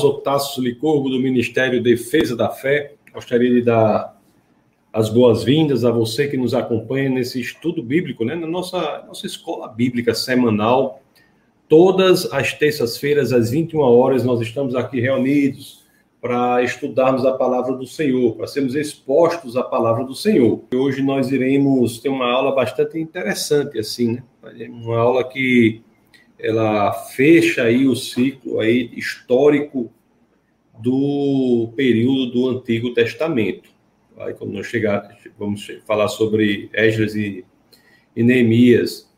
Otácio Licurgo, do Ministério Defesa da Fé. Gostaria de dar as boas-vindas a você que nos acompanha nesse estudo bíblico, né? na nossa, nossa escola bíblica semanal. Todas as terças-feiras, às 21 horas, nós estamos aqui reunidos para estudarmos a palavra do Senhor, para sermos expostos à palavra do Senhor. Hoje nós iremos ter uma aula bastante interessante, assim, né? Uma aula que ela fecha aí o ciclo aí histórico do período do Antigo Testamento. Aí quando nós chegar, vamos falar sobre Esdras e, e Neemias,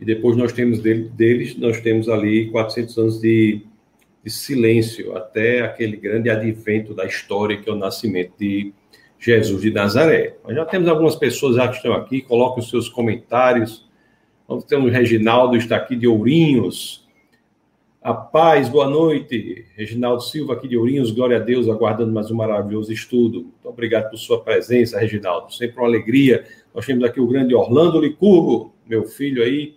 e depois nós temos dele, deles, nós temos ali 400 anos de, de silêncio até aquele grande advento da história que é o nascimento de Jesus de Nazaré. Nós já temos algumas pessoas já que estão aqui, coloquem os seus comentários, Ter o Reginaldo, está aqui de Ourinhos. A paz, boa noite. Reginaldo Silva, aqui de Ourinhos, glória a Deus, aguardando mais um maravilhoso estudo. Muito obrigado por sua presença, Reginaldo. Sempre uma alegria. Nós temos aqui o grande Orlando Licurgo, meu filho aí.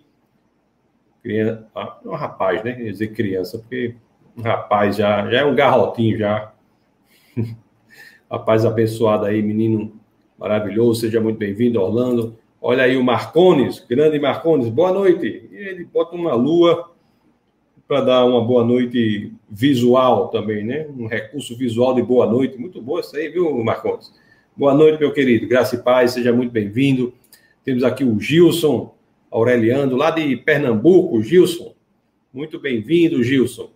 Criança, ah, um rapaz, né? Quer dizer criança, porque um rapaz já, já é um garrotinho já. rapaz abençoado aí, menino maravilhoso. Seja muito bem-vindo, Orlando. Olha aí o Marcones, grande Marcones, boa noite. E ele bota uma lua para dar uma boa noite visual também, né? Um recurso visual de boa noite. Muito boa isso aí, viu, Marcones? Boa noite, meu querido. Graça e paz, seja muito bem-vindo. Temos aqui o Gilson Aureliano, lá de Pernambuco. Gilson, muito bem-vindo, Gilson.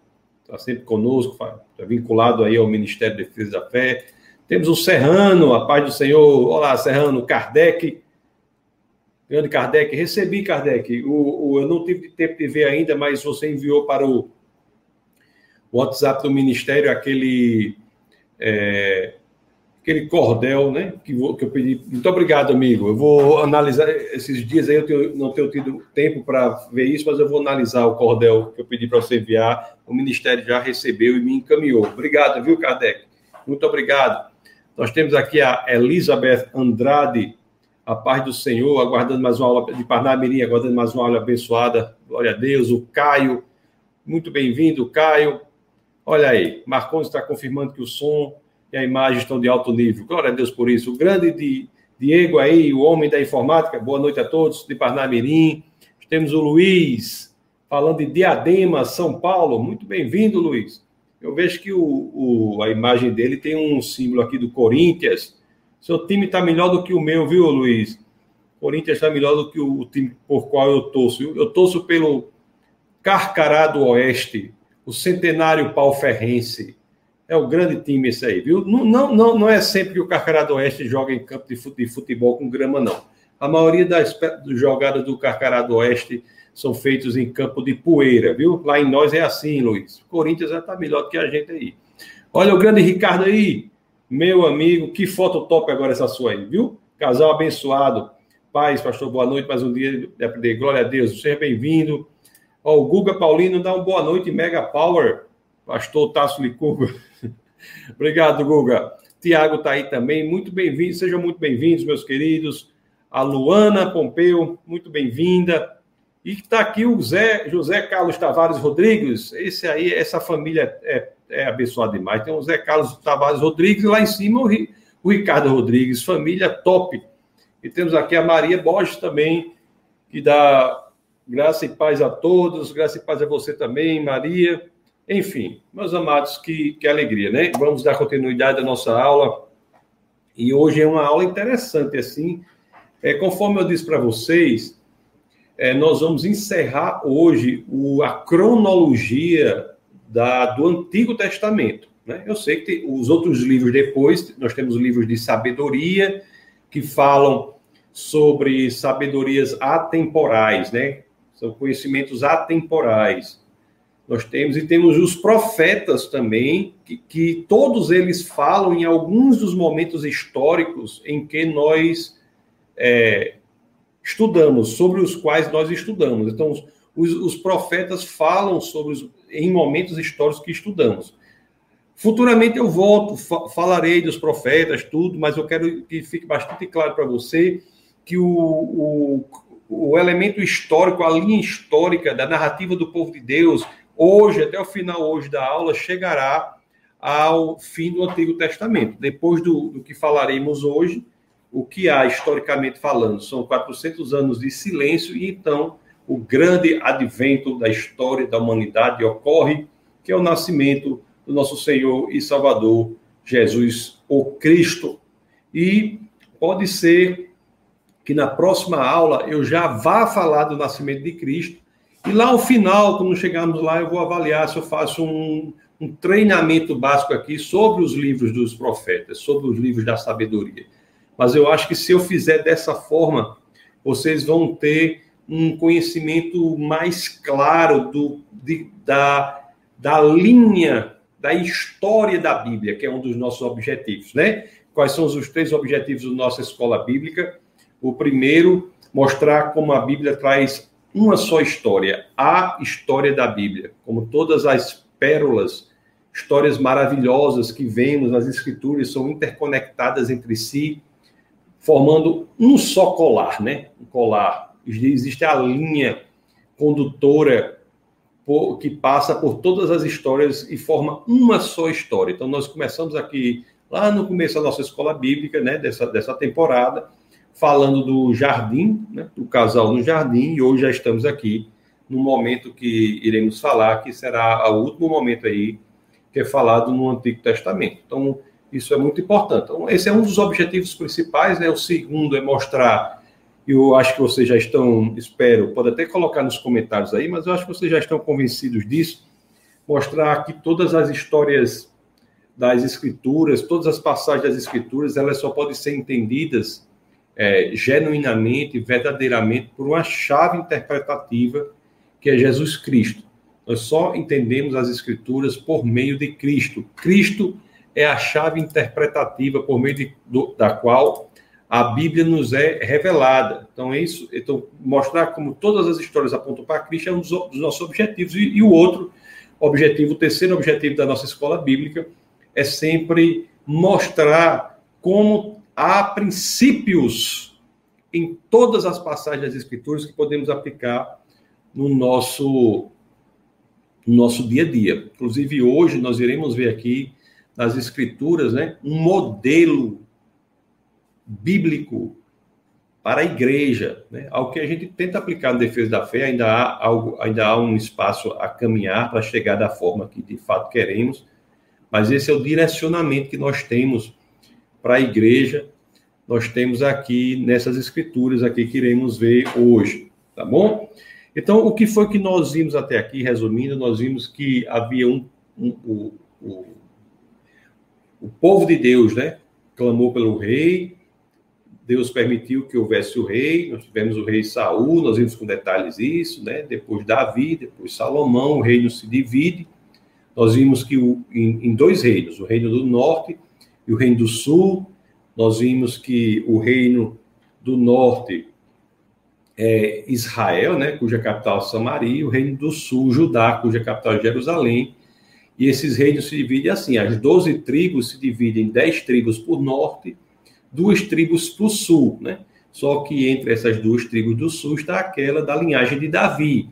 Está sempre conosco, está vinculado aí ao Ministério da Defesa da Fé. Temos o Serrano, a paz do Senhor. Olá, Serrano, Kardec Grande Kardec, recebi, Kardec. O, o, eu não tive tempo de ver ainda, mas você enviou para o WhatsApp do Ministério aquele, é, aquele cordel, né? Que, vou, que eu pedi. Muito obrigado, amigo. Eu vou analisar esses dias aí, eu tenho, não tenho tido tempo para ver isso, mas eu vou analisar o cordel que eu pedi para você enviar. O Ministério já recebeu e me encaminhou. Obrigado, viu, Kardec? Muito obrigado. Nós temos aqui a Elizabeth Andrade a paz do Senhor, aguardando mais uma aula de Parnamirim, aguardando mais uma aula abençoada. Glória a Deus. O Caio, muito bem-vindo, Caio. Olha aí, Marconi está confirmando que o som e a imagem estão de alto nível. Glória a Deus por isso. O grande Diego aí, o homem da informática. Boa noite a todos de Parnamirim. Temos o Luiz, falando de Diadema, São Paulo. Muito bem-vindo, Luiz. Eu vejo que o, o, a imagem dele tem um símbolo aqui do Corinthians seu time está melhor do que o meu, viu, Luiz? O Corinthians está melhor do que o time por qual eu torço. Eu torço pelo Carcará do Oeste, o Centenário Palferrense. É o grande time esse aí, viu? Não, não, não, não é sempre que o Carcará do Oeste joga em campo de futebol com grama, não. A maioria das jogadas do Carcará do Oeste são feitas em campo de poeira, viu? Lá em nós é assim, Luiz. O Corinthians já está melhor do que a gente aí. Olha o grande Ricardo aí. Meu amigo, que foto top agora essa sua aí, viu? Casal abençoado. Paz, pastor, boa noite. Mais um dia de aprender. Glória a Deus. Seja bem-vindo. Ó, o Guga Paulino dá uma boa noite, Mega Power. Pastor Tasso Licurgo. Obrigado, Guga. Tiago está aí também. Muito bem-vindo. Sejam muito bem-vindos, meus queridos. A Luana Pompeu, muito bem-vinda. E está aqui o Zé, José Carlos Tavares Rodrigues. Esse aí, essa família é é abençoado demais. Tem o Zé Carlos Tavares Rodrigues, lá em cima o, o Ricardo Rodrigues, família top. E temos aqui a Maria Borges também, que dá graça e paz a todos, graça e paz a você também, Maria. Enfim, meus amados, que, que alegria, né? Vamos dar continuidade à nossa aula. E hoje é uma aula interessante, assim. É, conforme eu disse para vocês, é, nós vamos encerrar hoje o, a cronologia da, do Antigo Testamento. Né? Eu sei que tem, os outros livros depois, nós temos livros de sabedoria, que falam sobre sabedorias atemporais, né? São conhecimentos atemporais. Nós temos, e temos os profetas também, que, que todos eles falam em alguns dos momentos históricos em que nós é, estudamos, sobre os quais nós estudamos. Então, os, os profetas falam sobre os, em momentos históricos que estudamos. Futuramente eu volto, fa falarei dos profetas, tudo, mas eu quero que fique bastante claro para você que o, o, o elemento histórico, a linha histórica da narrativa do povo de Deus, hoje, até o final hoje da aula, chegará ao fim do Antigo Testamento. Depois do, do que falaremos hoje, o que há historicamente falando são 400 anos de silêncio e então o grande advento da história da humanidade ocorre, que é o nascimento do nosso Senhor e Salvador Jesus, o Cristo. E pode ser que na próxima aula eu já vá falar do nascimento de Cristo. E lá ao final, quando chegarmos lá, eu vou avaliar se eu faço um, um treinamento básico aqui sobre os livros dos profetas, sobre os livros da sabedoria. Mas eu acho que se eu fizer dessa forma, vocês vão ter um conhecimento mais claro do, de, da, da linha, da história da Bíblia, que é um dos nossos objetivos, né? Quais são os três objetivos da nossa escola bíblica? O primeiro, mostrar como a Bíblia traz uma só história, a história da Bíblia, como todas as pérolas, histórias maravilhosas que vemos nas Escrituras são interconectadas entre si, formando um só colar, né? Um colar. Existe a linha condutora que passa por todas as histórias e forma uma só história. Então, nós começamos aqui, lá no começo da nossa escola bíblica, né, dessa, dessa temporada, falando do jardim, né, do casal no jardim, e hoje já estamos aqui no momento que iremos falar, que será o último momento aí, que é falado no Antigo Testamento. Então, isso é muito importante. Então, esse é um dos objetivos principais, né? O segundo é mostrar, eu acho que vocês já estão, espero, pode até colocar nos comentários aí, mas eu acho que vocês já estão convencidos disso, mostrar que todas as histórias das escrituras, todas as passagens das escrituras, elas só podem ser entendidas é, genuinamente, verdadeiramente, por uma chave interpretativa que é Jesus Cristo. Nós só entendemos as escrituras por meio de Cristo. Cristo é a chave interpretativa por meio de, do, da qual a Bíblia nos é revelada. Então, é isso. Então, mostrar como todas as histórias apontam para Cristo é um dos, nossos objetivos. E, e, o outro objetivo, o terceiro objetivo da nossa escola bíblica, é sempre mostrar como há princípios em todas as passagens das Escrituras que podemos aplicar no nosso, no nosso dia a dia. Inclusive, hoje nós iremos ver aqui nas Escrituras, né, um modelo bíblico para a igreja, né? Ao que a gente tenta aplicar na defesa da fé, ainda há algo, ainda há um espaço a caminhar para chegar da forma que de fato queremos, mas esse é o direcionamento que nós temos para a igreja. Nós temos aqui nessas escrituras aqui que iremos ver hoje, tá bom? Então, o que foi que nós vimos até aqui, resumindo, nós vimos que havia um, um, um o povo de Deus, né, clamou pelo rei, Deus permitiu que houvesse o rei, nós tivemos o rei Saul, nós vimos com detalhes isso, né? Depois Davi, depois Salomão, o reino se divide. Nós vimos que o, em, em, dois reinos, o reino do norte e o reino do sul, nós vimos que o reino do norte é Israel, né, cuja capital é Samaria, e o reino do sul, Judá, cuja capital é Jerusalém, e esses reinos se dividem assim: as 12 tribos se dividem em 10 tribos por norte, duas tribos para o sul, né? Só que entre essas duas tribos do sul está aquela da linhagem de Davi.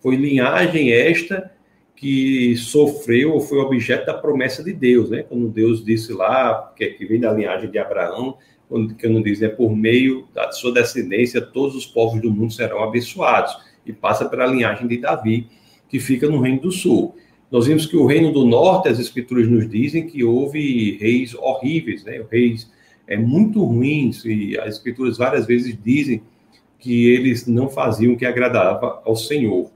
Foi linhagem esta que sofreu ou foi objeto da promessa de Deus, né? Quando Deus disse lá que, é que vem da linhagem de Abraão, quando que não diz, é por meio da sua descendência todos os povos do mundo serão abençoados e passa pela linhagem de Davi que fica no reino do sul. Nós vimos que o reino do norte, as escrituras nos dizem que houve reis horríveis, né? reis é, muito ruins, e as escrituras várias vezes dizem que eles não faziam o que agradava ao Senhor.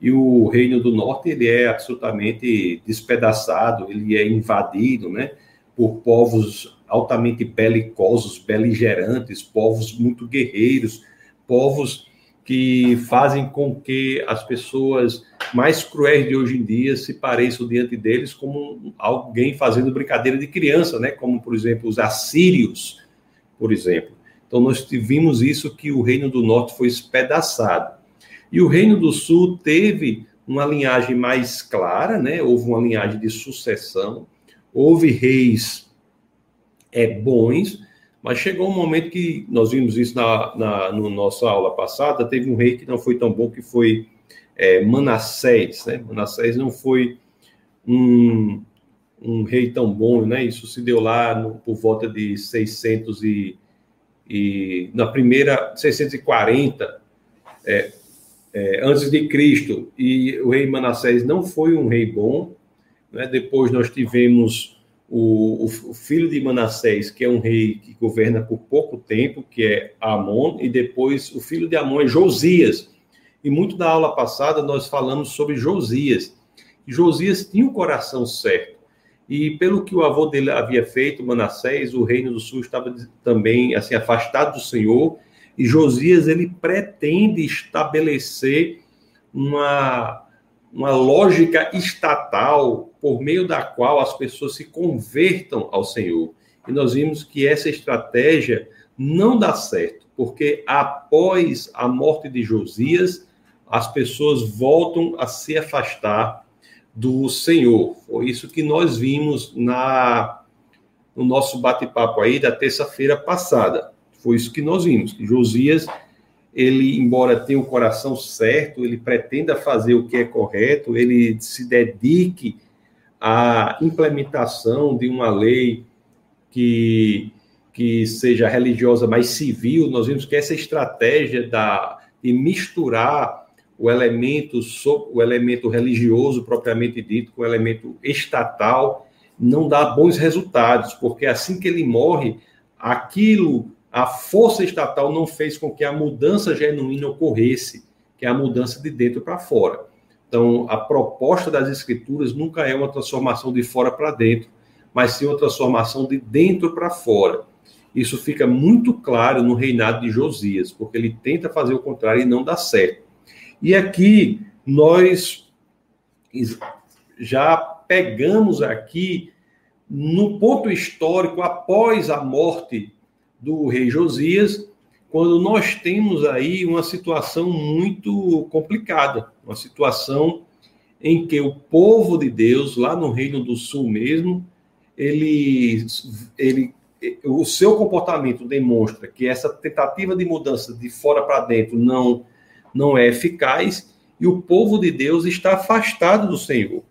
E o reino do norte, ele é absolutamente despedaçado, ele é invadido, né? Por povos altamente belicosos, beligerantes, povos muito guerreiros, povos que fazem com que as pessoas mais cruéis de hoje em dia se pareçam diante deles como alguém fazendo brincadeira de criança, né? Como, por exemplo, os assírios, por exemplo. Então, nós vimos isso que o reino do norte foi espedaçado. E o reino do sul teve uma linhagem mais clara, né? Houve uma linhagem de sucessão, houve reis é, bons, mas chegou um momento que nós vimos isso na, na no nossa aula passada, teve um rei que não foi tão bom, que foi é, Manassés. Né? Manassés não foi um, um rei tão bom, né? Isso se deu lá no, por volta de 600 e, e na primeira 640 é, é, antes de Cristo. E o rei Manassés não foi um rei bom. Né? Depois nós tivemos o, o, filho de Manassés, que é um rei que governa por pouco tempo, que é Amon, e depois o filho de Amon é Josias. E muito da aula passada nós falamos sobre Josias. Josias tinha o coração certo. E pelo que o avô dele havia feito, Manassés, o reino do sul estava também assim afastado do Senhor, e Josias ele pretende estabelecer uma uma lógica estatal por meio da qual as pessoas se convertam ao Senhor. E nós vimos que essa estratégia não dá certo, porque após a morte de Josias, as pessoas voltam a se afastar do Senhor. Foi isso que nós vimos na no nosso bate-papo aí da terça-feira passada. Foi isso que nós vimos. Josias, ele, embora tenha o coração certo, ele pretenda fazer o que é correto, ele se dedique à implementação de uma lei que, que seja religiosa, mais civil. Nós vimos que essa estratégia da, de misturar o elemento, o elemento religioso propriamente dito com o elemento estatal não dá bons resultados, porque assim que ele morre, aquilo, a força estatal não fez com que a mudança genuína ocorresse, que é a mudança de dentro para fora. Então, a proposta das escrituras nunca é uma transformação de fora para dentro, mas sim uma transformação de dentro para fora. Isso fica muito claro no reinado de Josias, porque ele tenta fazer o contrário e não dá certo. E aqui nós já pegamos aqui no ponto histórico após a morte do rei Josias, quando nós temos aí uma situação muito complicada, uma situação em que o povo de Deus, lá no Reino do Sul mesmo, ele, ele, o seu comportamento demonstra que essa tentativa de mudança de fora para dentro não não é eficaz e o povo de Deus está afastado do Senhor.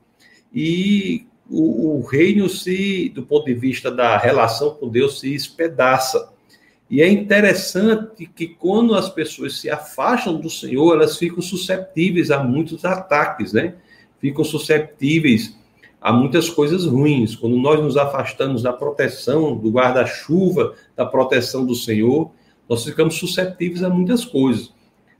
E o, o, reino se, do ponto de vista da relação com Deus, se espedaça. E é interessante que quando as pessoas se afastam do Senhor, elas ficam susceptíveis a muitos ataques, né? Ficam susceptíveis a muitas coisas ruins. Quando nós nos afastamos da proteção, do guarda-chuva, da proteção do Senhor, nós ficamos susceptíveis a muitas coisas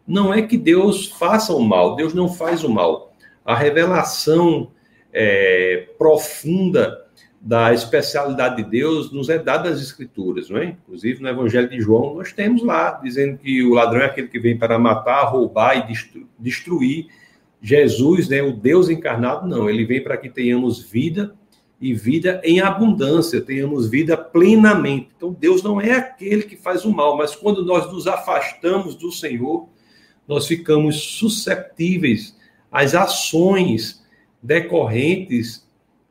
não é que Deus faça o mal, Deus não faz o mal. A revelação é, profunda da especialidade de Deus nos é dada das Escrituras, não é? Inclusive no Evangelho de João, nós temos lá, dizendo que o ladrão é aquele que vem para matar, roubar e destruir. Jesus, né, o Deus encarnado, não, ele vem para que tenhamos vida e vida em abundância, tenhamos vida plenamente. Então, Deus não é aquele que faz o mal, mas quando nós nos afastamos do Senhor, nós ficamos susceptíveis às ações decorrentes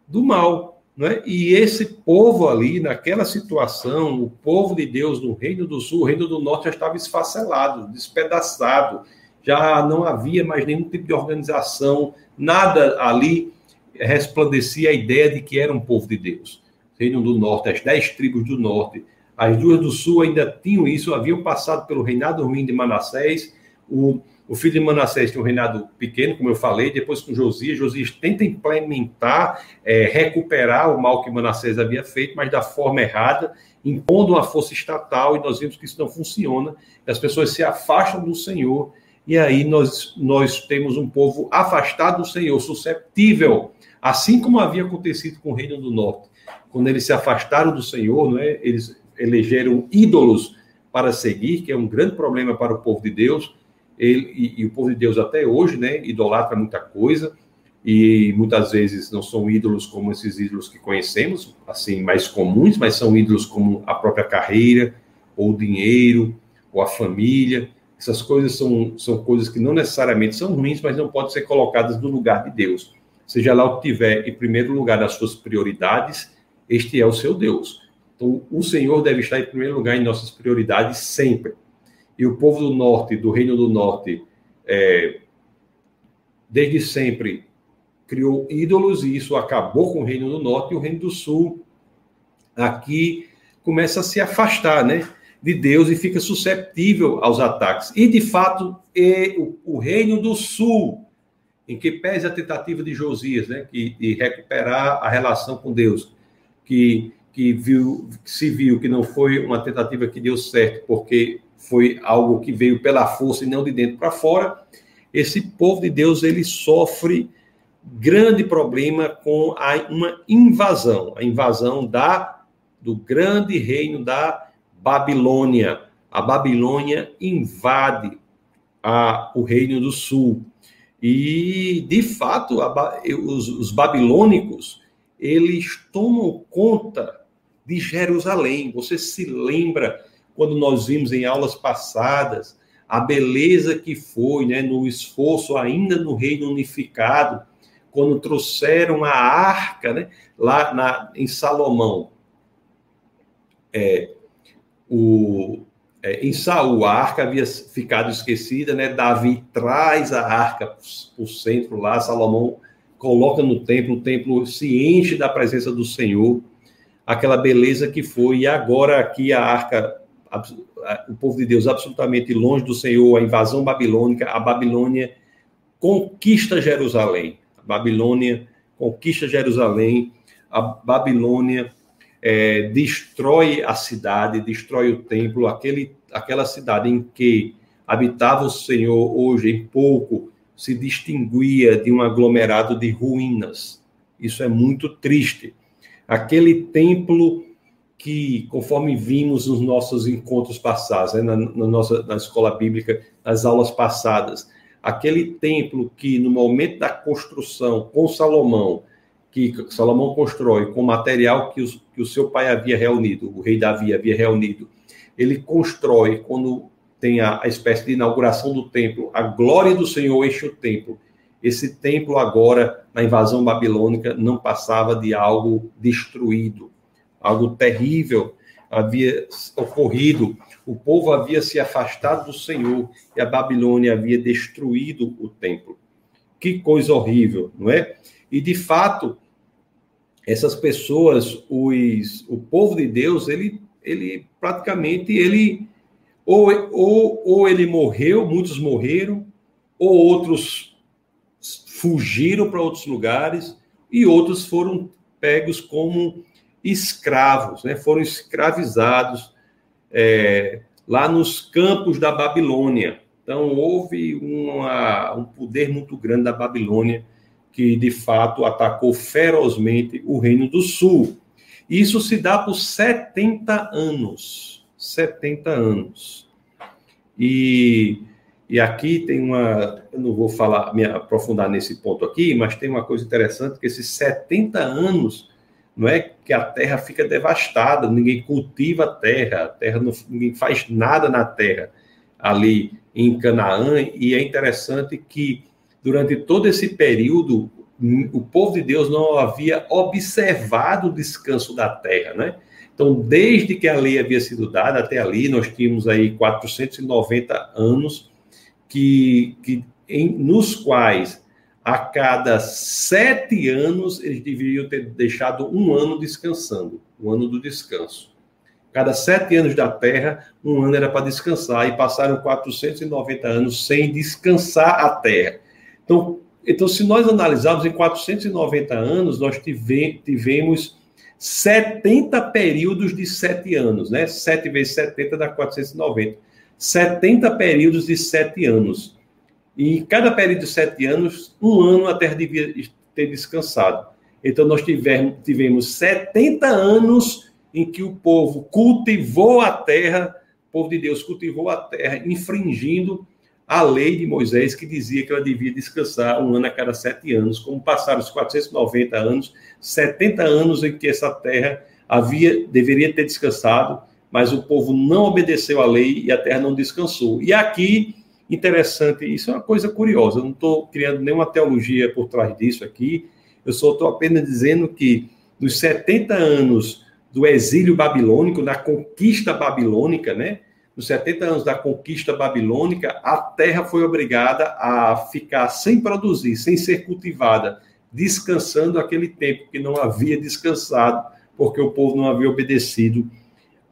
do mal. Né? E esse povo ali, naquela situação, o povo de Deus no Reino do Sul, o Reino do Norte já estava esfacelado, despedaçado, já não havia mais nenhum tipo de organização, nada ali resplandecia a ideia de que era um povo de Deus. Reino do Norte, as dez tribos do Norte, as duas do Sul ainda tinham isso, haviam passado pelo reinado ruim de Manassés, o, o filho de Manassés tem um reinado pequeno, como eu falei, depois com Josias, Josias tenta implementar, é, recuperar o mal que Manassés havia feito, mas da forma errada, impondo uma força estatal, e nós vimos que isso não funciona, as pessoas se afastam do Senhor, e aí nós, nós temos um povo afastado do Senhor, susceptível, assim como havia acontecido com o Reino do Norte. Quando eles se afastaram do Senhor, não é? eles elegeram ídolos para seguir, que é um grande problema para o povo de Deus, ele, e, e, o povo de Deus até hoje, né, idolatra muita coisa, e muitas vezes não são ídolos como esses ídolos que conhecemos, assim, mais comuns, mas são ídolos como a própria carreira, ou o dinheiro, ou a família. Essas coisas são, são coisas que não necessariamente são ruins, mas não podem ser colocadas no lugar de Deus. Seja lá o que tiver em primeiro lugar das suas prioridades, este é o seu Deus. Então, o Senhor deve estar em primeiro lugar em nossas prioridades sempre e o povo do norte, do Reino do Norte, é, desde sempre criou ídolos e isso acabou com o Reino do Norte e o Reino do Sul aqui começa a se afastar, né? de Deus e fica susceptível aos ataques. E, de fato, é o, o Reino do Sul, em que pese a tentativa de Josias, né, que, de recuperar a relação com Deus, que, que, viu, que se viu que não foi uma tentativa que deu certo, porque foi algo que veio pela força e não de dentro para fora, esse povo de Deus ele sofre grande problema com a, uma invasão, a invasão da do grande reino da Babilônia. A Babilônia invade a, o Reino do Sul. E, de fato, a, os, os babilônicos, eles tomam conta de Jerusalém. Você se lembra quando nós vimos em aulas passadas a beleza que foi, né, no esforço ainda no reino unificado, quando trouxeram a arca, né, lá na, em Salomão. É, o, é, em Saul, a arca havia ficado esquecida, né? Davi traz a arca para o centro lá, Salomão coloca no templo, o templo se enche da presença do Senhor, aquela beleza que foi, e agora aqui a arca, o povo de Deus absolutamente longe do Senhor, a invasão babilônica, a Babilônia conquista Jerusalém, a Babilônia conquista Jerusalém, a Babilônia é, destrói a cidade, destrói o templo, aquele, aquela cidade em que habitava o Senhor hoje em pouco se distinguia de um aglomerado de ruínas. Isso é muito triste. Aquele templo que, conforme vimos nos nossos encontros passados, né, na, na, nossa na escola bíblica, nas aulas passadas, aquele templo que no momento da construção com Salomão que Salomão constrói com material que, os, que o seu pai havia reunido, o rei Davi havia reunido. Ele constrói, quando tem a, a espécie de inauguração do templo, a glória do Senhor enche o templo. Esse templo, agora, na invasão babilônica, não passava de algo destruído, algo terrível havia ocorrido. O povo havia se afastado do Senhor e a Babilônia havia destruído o templo. Que coisa horrível, não é? E de fato, essas pessoas, os, o povo de Deus, ele, ele praticamente ele ou, ou, ou ele morreu, muitos morreram, ou outros fugiram para outros lugares e outros foram pegos como escravos, né? Foram escravizados é, lá nos campos da Babilônia. Então houve uma, um poder muito grande da Babilônia que de fato atacou ferozmente o Reino do Sul. Isso se dá por 70 anos. 70 anos. E, e aqui tem uma. Eu não vou falar, me aprofundar nesse ponto aqui, mas tem uma coisa interessante: que esses 70 anos não é que a terra fica devastada, ninguém cultiva a terra, a terra não, ninguém faz nada na terra ali em Canaã, e é interessante que durante todo esse período, o povo de Deus não havia observado o descanso da terra, né? Então, desde que a lei havia sido dada até ali, nós tínhamos aí 490 anos que, que em, nos quais a cada sete anos eles deveriam ter deixado um ano descansando, o ano do descanso. Cada sete anos da Terra, um ano era para descansar, e passaram 490 anos sem descansar a Terra. Então, então se nós analisarmos em 490 anos, nós tive, tivemos 70 períodos de sete anos, né? 7 vezes 70 dá 490. 70 períodos de sete anos. E cada período de sete anos, um ano a Terra devia ter descansado. Então, nós tivemos, tivemos 70 anos em que o povo cultivou a terra, o povo de Deus cultivou a terra, infringindo a lei de Moisés que dizia que ela devia descansar um ano a cada sete anos. Como passaram os 490 anos, 70 anos em que essa terra havia deveria ter descansado, mas o povo não obedeceu à lei e a terra não descansou. E aqui, interessante, isso é uma coisa curiosa, eu não estou criando nenhuma teologia por trás disso aqui, eu só estou apenas dizendo que nos 70 anos do exílio babilônico, da conquista babilônica, né? nos 70 anos da conquista babilônica, a terra foi obrigada a ficar sem produzir, sem ser cultivada, descansando aquele tempo que não havia descansado, porque o povo não havia obedecido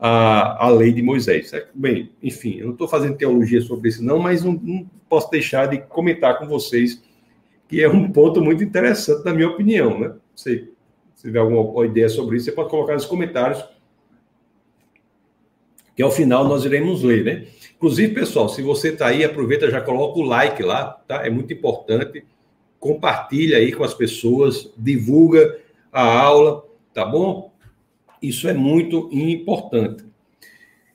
a, a lei de Moisés. É, bem, enfim, eu não estou fazendo teologia sobre isso, não, mas não, não posso deixar de comentar com vocês que é um ponto muito interessante, na minha opinião, né? Se, se tiver alguma ideia sobre isso, você pode colocar nos comentários, que ao final nós iremos ler, né? Inclusive, pessoal, se você está aí, aproveita, já coloca o like lá, tá? É muito importante. Compartilha aí com as pessoas, divulga a aula, tá bom? Isso é muito importante.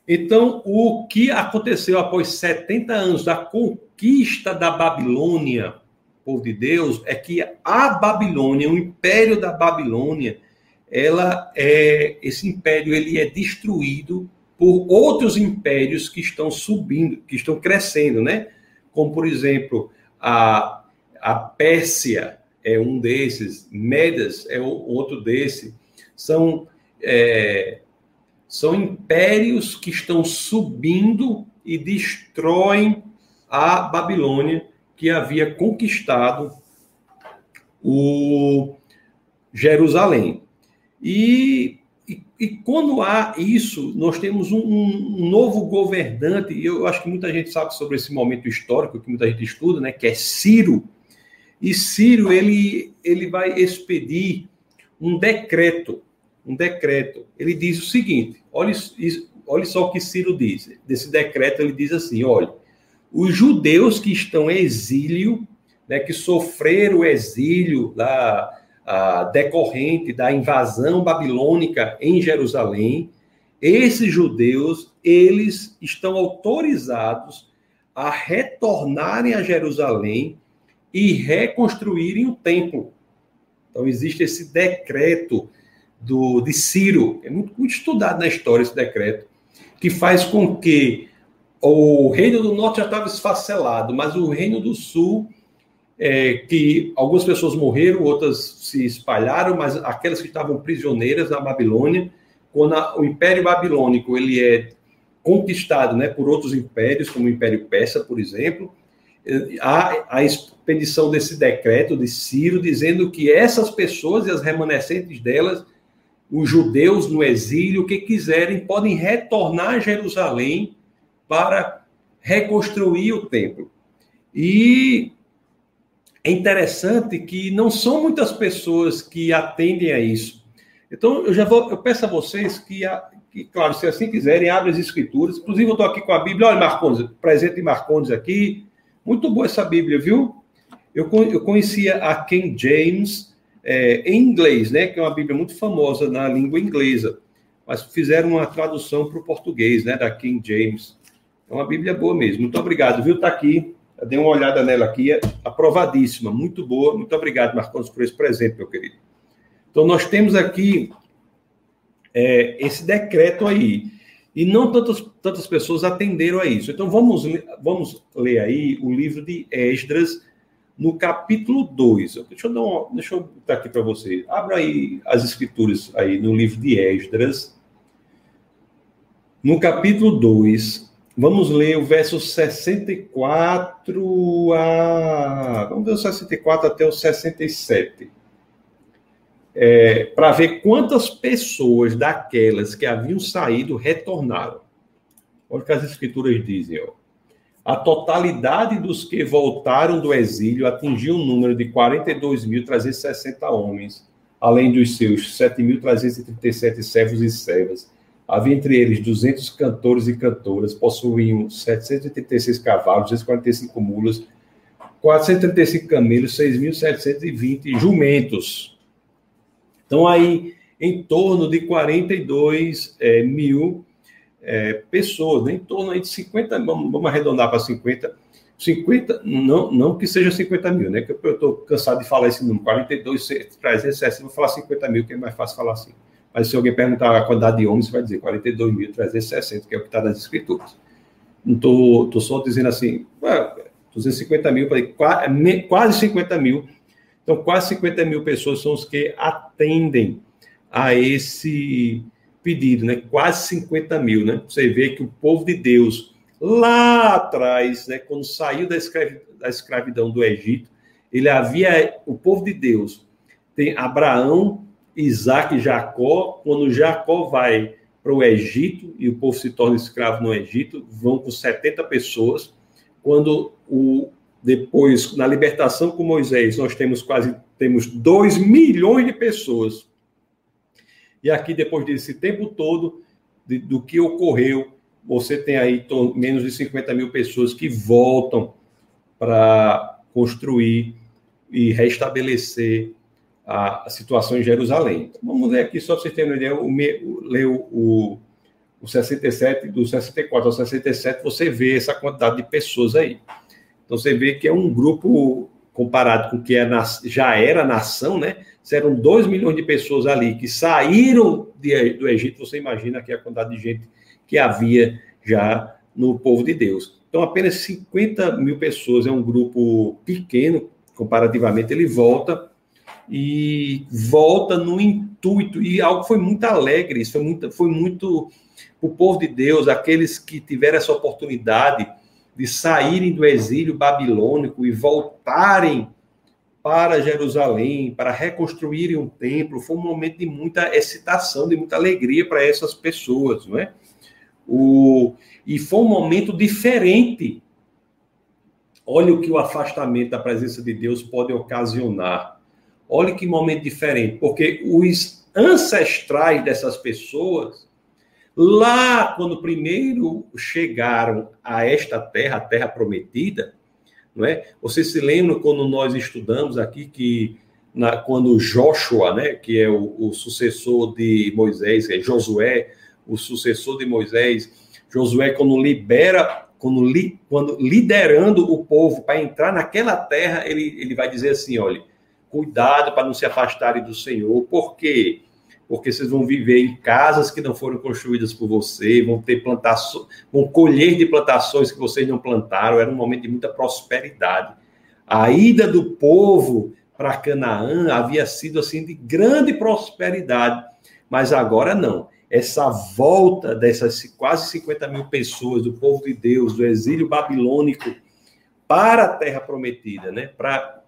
Então, o que aconteceu após 70 anos da conquista da Babilônia, povo de Deus, é que a Babilônia, o império da Babilônia, ela é esse império ele é destruído por outros impérios que estão subindo, que estão crescendo, né? Como, por exemplo, a, a Pérsia é um desses, Medas é outro desse. São, é, são impérios que estão subindo e destroem a Babilônia, que havia conquistado o Jerusalém. E e, e, quando há isso, nós temos um, um, novo governante, e eu acho que muita gente sabe sobre esse momento histórico, que muita gente estuda, né, que é Ciro. E Ciro, ele, ele vai expedir um decreto, um decreto. Ele diz o seguinte, olha, olha só o que Ciro diz. Desse decreto, ele diz assim, olha, os judeus que estão em exílio, né, que sofreram o exílio lá decorrente da invasão babilônica em Jerusalém, esses judeus, eles estão autorizados a retornarem a Jerusalém e reconstruírem o templo. Então existe esse decreto do de Ciro, é muito, muito estudado na história esse decreto, que faz com que o reino do norte já estava esfacelado, mas o reino do sul é, que algumas pessoas morreram, outras se espalharam, mas aquelas que estavam prisioneiras na Babilônia, quando a, o Império Babilônico ele é conquistado né, por outros impérios, como o Império Persa, por exemplo, há a expedição desse decreto de Ciro dizendo que essas pessoas e as remanescentes delas, os judeus no exílio, que quiserem, podem retornar a Jerusalém para reconstruir o templo. E é interessante que não são muitas pessoas que atendem a isso. Então, eu já vou, eu peço a vocês que, que claro, se assim quiserem, abrem as escrituras. Inclusive, eu estou aqui com a Bíblia. Olha, Marcondes, presente de Marcondes aqui. Muito boa essa Bíblia, viu? Eu, eu conhecia a King James é, em inglês, né? Que é uma Bíblia muito famosa na língua inglesa. Mas fizeram uma tradução para o português, né? Da King James. É uma Bíblia boa mesmo. Muito obrigado, viu? Está aqui eu dei uma olhada nela aqui, é aprovadíssima, muito boa. Muito obrigado, Marcos, por esse presente, meu querido. Então, nós temos aqui é, esse decreto aí. E não tantas, tantas pessoas atenderam a isso. Então, vamos, vamos ler aí o livro de Esdras, no capítulo 2. Deixa eu, dar uma, deixa eu botar aqui para você. Abra aí as escrituras aí no livro de Esdras, no capítulo 2, Vamos ler o verso 64 a. Vamos ver o 64 até o 67. É, para ver quantas pessoas daquelas que haviam saído retornaram. Olha o que as escrituras dizem. Ó. A totalidade dos que voltaram do exílio atingiu um número de 42.360 homens, além dos seus 7.337 servos e servas Havia entre eles 200 cantores e cantoras, possuíam 736 cavalos, 245 mulas, 435 camelos, 6.720 jumentos. Então, aí, em torno de 42 é, mil é, pessoas, né? em torno aí de 50, vamos, vamos arredondar para 50, 50, não, não que seja 50 mil, né? Que eu estou cansado de falar esse número, 42, 360, vou falar 50 mil, que é mais fácil falar assim. Mas se alguém perguntar a quantidade de homens, vai dizer 42.360, que é o que está nas escrituras. Não estou só dizendo assim, 250 mil, quase 50 mil. Então, quase 50 mil pessoas são os que atendem a esse pedido, né? Quase 50 mil, né? Você vê que o povo de Deus, lá atrás, né, quando saiu da, escravidão do Egito, ele havia, o povo de Deus tem Abraão, Isaac e Jacó. Quando Jacó vai para o Egito e o povo se torna escravo no Egito, vão com 70 pessoas. Quando o depois, na libertação com Moisés, nós temos quase temos 2 milhões de pessoas. E aqui, depois desse tempo todo, de, do que ocorreu, você tem aí menos de 50 mil pessoas que voltam para construir e restabelecer a, a, situação em Jerusalém. Então, vamos ler aqui, só para vocês terem uma ideia, o, o, o 67, do 64 ao 67, você vê essa quantidade de pessoas aí. Então você vê que é um grupo comparado com o que é, já era nação, né? Se eram 2 milhões de pessoas ali que saíram de, do Egito, você imagina que a quantidade de gente que havia já no povo de Deus. Então, apenas 50 mil pessoas é um grupo pequeno, comparativamente, ele volta e volta no intuito, e algo foi muito alegre, isso foi muito, foi muito o povo de Deus, aqueles que tiveram essa oportunidade de saírem do exílio babilônico e voltarem para Jerusalém, para reconstruírem um templo, foi um momento de muita excitação, de muita alegria para essas pessoas, não é? O, e foi um momento diferente. Olha o que o afastamento da presença de Deus pode ocasionar. Olha que momento diferente, porque os ancestrais dessas pessoas Lá, quando primeiro chegaram a esta terra, a terra prometida, não é? Vocês se lembram quando nós estudamos aqui que na, quando Joshua, né, que é o, o sucessor de Moisés, é Josué, o sucessor de Moisés, Josué quando libera, quando, li, quando liderando o povo para entrar naquela terra, ele, ele vai dizer assim, olha, cuidado para não se afastarem do Senhor, porque porque vocês vão viver em casas que não foram construídas por você, vão ter plantações, vão colher de plantações que vocês não plantaram. Era um momento de muita prosperidade. A ida do povo para Canaã havia sido assim de grande prosperidade, mas agora não. Essa volta dessas quase 50 mil pessoas do povo de Deus, do exílio babilônico, para a terra prometida, né?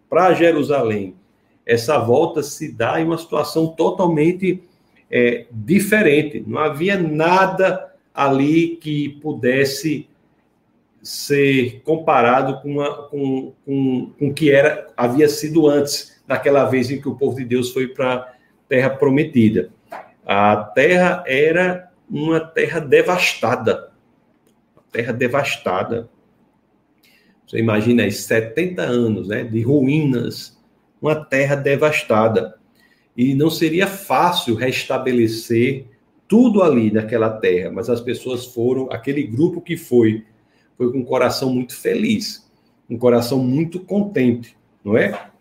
para Jerusalém, essa volta se dá em uma situação totalmente é, diferente. Não havia nada ali que pudesse ser comparado com, o com, com, com que era havia sido antes, naquela vez em que o povo de Deus foi para a terra prometida. A terra era uma terra devastada. terra devastada. Você imagina aí, 70 anos né, de ruínas, uma terra devastada e não seria fácil restabelecer tudo ali naquela terra, mas as pessoas foram, aquele grupo que foi, foi com um coração muito feliz, um coração muito contente, não é?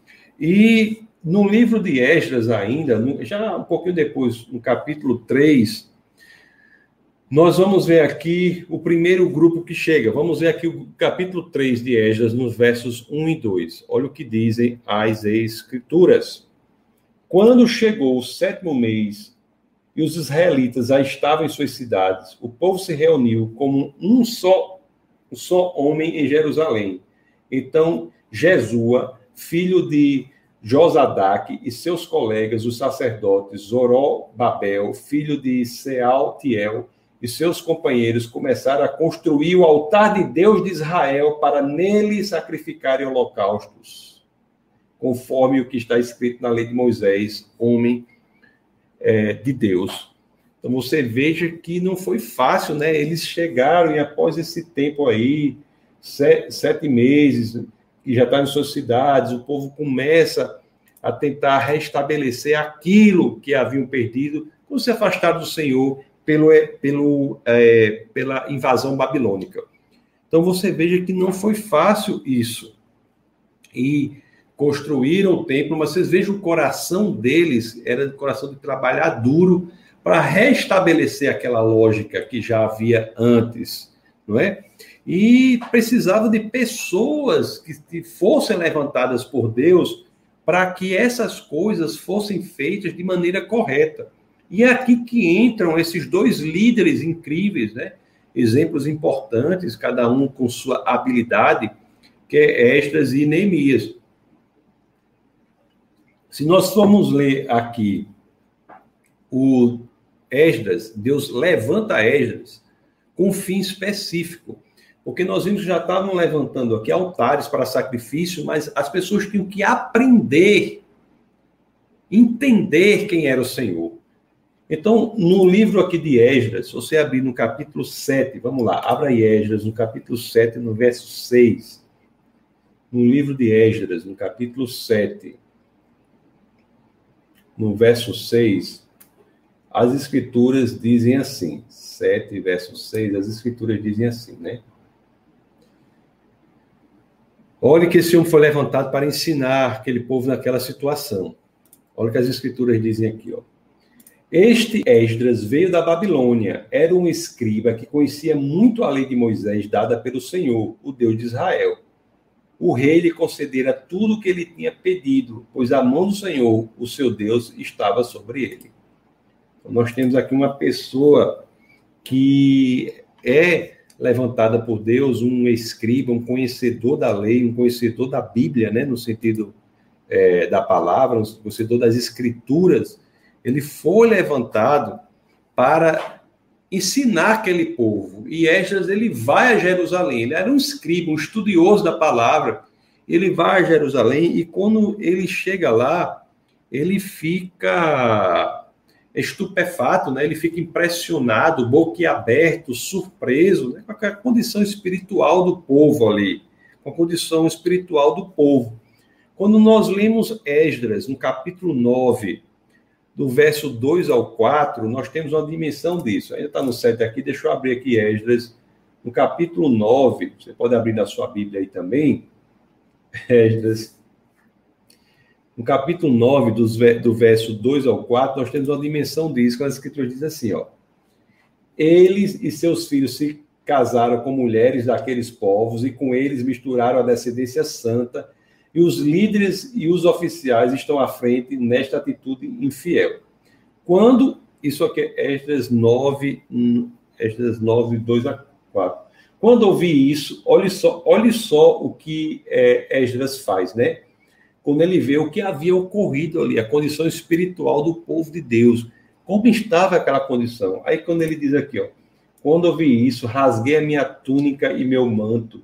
E no livro de Esdras ainda, já um pouquinho depois, no capítulo 3, nós vamos ver aqui o primeiro grupo que chega. Vamos ver aqui o capítulo 3 de Esdras, nos versos 1 e 2. Olha o que dizem as escrituras. Quando chegou o sétimo mês e os israelitas já estavam em suas cidades, o povo se reuniu como um só, um só homem em Jerusalém. Então, Jesua, filho de Josadaque, e seus colegas, os sacerdotes Zorobabel, filho de Sealtiel, e seus companheiros começaram a construir o altar de Deus de Israel para nele sacrificarem holocaustos conforme o que está escrito na lei de Moisés, homem é, de Deus. Então você veja que não foi fácil, né? Eles chegaram e após esse tempo aí, sete, meses, que já está em suas cidades, o povo começa a tentar restabelecer aquilo que haviam perdido, quando se afastaram do Senhor pelo, é, pelo, é, pela invasão babilônica. Então você veja que não foi fácil isso. E construíram o templo, mas vocês vejam o coração deles era o coração de trabalhar duro para restabelecer aquela lógica que já havia antes, não é? E precisava de pessoas que fossem levantadas por Deus para que essas coisas fossem feitas de maneira correta. E é aqui que entram esses dois líderes incríveis, né? Exemplos importantes, cada um com sua habilidade, que é Esdras e Neemias. Se nós formos ler aqui o Esdras, Deus levanta Esdras com um fim específico. Porque nós vimos que já estavam levantando aqui altares para sacrifício, mas as pessoas tinham que aprender, entender quem era o Senhor. Então, no livro aqui de Esdras, se você abrir no capítulo 7, vamos lá, abra aí Esdras, no capítulo 7, no verso 6. No livro de Esdras, no capítulo 7, no verso 6, as escrituras dizem assim, 7, verso 6, as escrituras dizem assim, né? Olhe que esse homem foi levantado para ensinar aquele povo naquela situação. Olha o que as escrituras dizem aqui, ó. Este Esdras veio da Babilônia, era um escriba que conhecia muito a lei de Moisés dada pelo Senhor, o Deus de Israel. O rei lhe concedera tudo o que ele tinha pedido, pois a mão do Senhor, o seu Deus, estava sobre ele. Então, nós temos aqui uma pessoa que é levantada por Deus, um escriba, um conhecedor da lei, um conhecedor da Bíblia, né, no sentido é, da palavra, um conhecedor das escrituras, ele foi levantado para ensinar aquele povo. E Esdras, ele vai a Jerusalém, ele era um escriba, um estudioso da palavra, ele vai a Jerusalém e quando ele chega lá, ele fica estupefato, né? ele fica impressionado, boquiaberto, surpreso né? com a condição espiritual do povo ali, com a condição espiritual do povo. Quando nós lemos Esdras, no capítulo 9, do verso 2 ao 4, nós temos uma dimensão disso. Ainda está no 7 aqui, deixa eu abrir aqui Esdras, no capítulo 9, você pode abrir na sua Bíblia aí também, Esdras, no capítulo 9, dos, do verso 2 ao 4, nós temos uma dimensão disso, quando as escrituras dizem assim, ó. Eles e seus filhos se casaram com mulheres daqueles povos e com eles misturaram a descendência santa, e os líderes e os oficiais estão à frente nesta atitude infiel. Quando, isso aqui é Esdras 9, Esdras 9, 2 a 4. Quando ouvi isso, olhe só, olhe só o que é, Esdras faz, né? quando ele vê o que havia ocorrido ali, a condição espiritual do povo de Deus, como estava aquela condição. Aí quando ele diz aqui, ó, quando eu vi isso, rasguei a minha túnica e meu manto,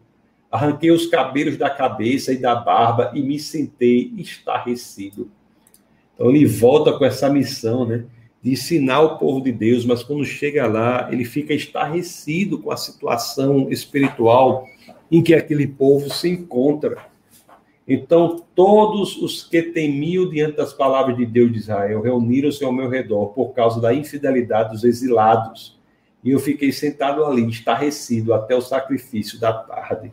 arranquei os cabelos da cabeça e da barba e me sentei estarrecido. Então ele volta com essa missão, né, de ensinar o povo de Deus, mas quando chega lá, ele fica estarrecido com a situação espiritual em que aquele povo se encontra. Então, todos os que temiam diante das palavras de Deus de Israel reuniram-se ao meu redor por causa da infidelidade dos exilados. E eu fiquei sentado ali, estarrecido, até o sacrifício da tarde.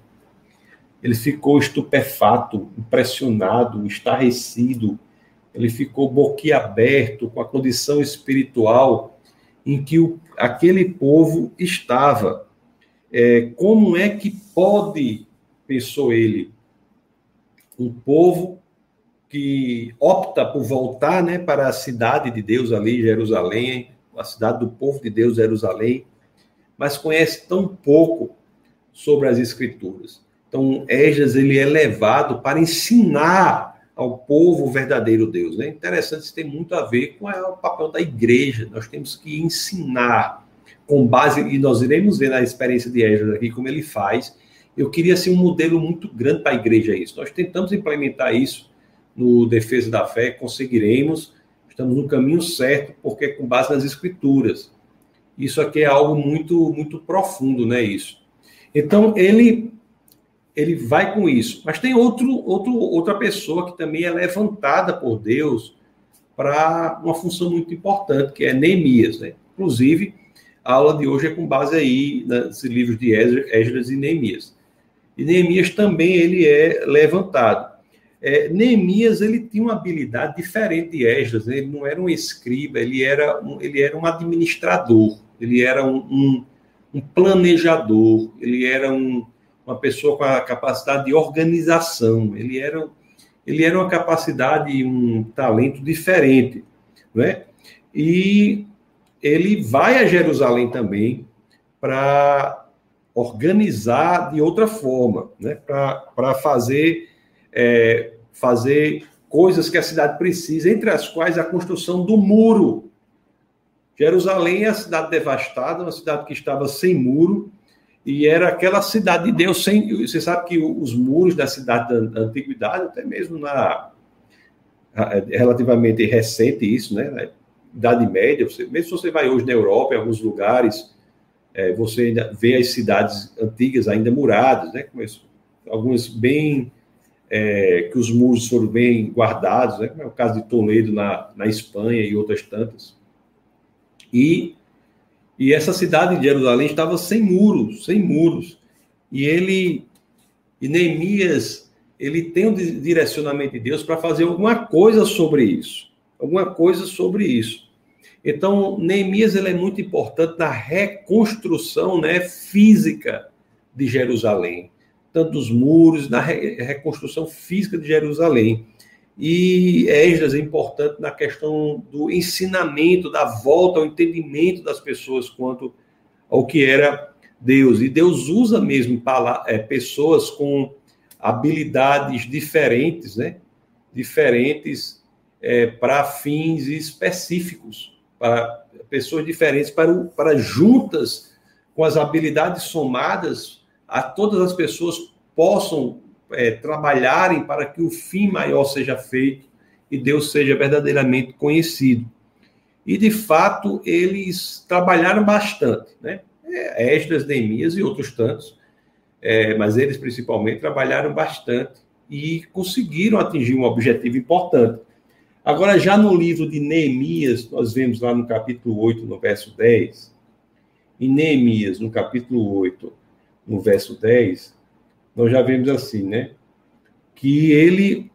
Ele ficou estupefato, impressionado, estarrecido. Ele ficou boquiaberto com a condição espiritual em que o, aquele povo estava. É, como é que pode, pensou ele, um povo que opta por voltar né, para a cidade de Deus ali, Jerusalém, a cidade do povo de Deus, Jerusalém, mas conhece tão pouco sobre as Escrituras. Então, Esdras, ele é levado para ensinar ao povo o verdadeiro Deus. É né? interessante, isso tem muito a ver com o papel da igreja. Nós temos que ensinar com base, e nós iremos ver na experiência de Esdras aqui como ele faz, eu queria ser um modelo muito grande para a igreja isso. Nós tentamos implementar isso no Defesa da Fé, conseguiremos, estamos no caminho certo, porque é com base nas escrituras. Isso aqui é algo muito muito profundo, né, isso. Então, ele ele vai com isso. Mas tem outro, outro outra pessoa que também é levantada por Deus para uma função muito importante, que é Neemias, né? Inclusive, a aula de hoje é com base aí nesses livros de Esdras e Neemias. E Neemias também ele é levantado. É, Neemias ele tinha uma habilidade diferente de Esdras, né? ele não era um escriba, ele era um, ele era um administrador, ele era um, um, um planejador, ele era um, uma pessoa com a capacidade de organização, ele era, ele era uma capacidade, um talento diferente, né? E ele vai a Jerusalém também para organizar de outra forma, né? para fazer, é, fazer coisas que a cidade precisa, entre as quais a construção do muro. Jerusalém é a cidade devastada, uma cidade que estava sem muro, e era aquela cidade de Deus sem. Você sabe que os muros da cidade da antiguidade, até mesmo na relativamente recente isso, né? Na Idade Média, você, mesmo se você vai hoje na Europa, em alguns lugares, é, você ainda vê as cidades antigas ainda muradas, né? Algumas bem é, que os muros foram bem guardados, né? Como é o caso de Toledo na, na Espanha e outras tantas. E e essa cidade de Jerusalém estava sem muros, sem muros. E ele, e Neemias, ele tem um direcionamento de Deus para fazer alguma coisa sobre isso. Alguma coisa sobre isso. Então, Neemias ele é muito importante na reconstrução né, física de Jerusalém, tanto dos muros, na reconstrução física de Jerusalém. E Esdras é importante na questão do ensinamento, da volta ao entendimento das pessoas quanto ao que era Deus. E Deus usa mesmo é, pessoas com habilidades diferentes, né? Diferentes é, para fins específicos, para pessoas diferentes, para, para juntas com as habilidades somadas, a todas as pessoas possam é, trabalharem para que o fim maior seja feito e Deus seja verdadeiramente conhecido. E, de fato, eles trabalharam bastante, né? É, Esdras, Neemias e outros tantos, é, mas eles principalmente trabalharam bastante e conseguiram atingir um objetivo importante. Agora, já no livro de Neemias, nós vemos lá no capítulo 8, no verso 10, em Neemias, no capítulo 8, no verso 10, nós já vemos assim, né? Que ele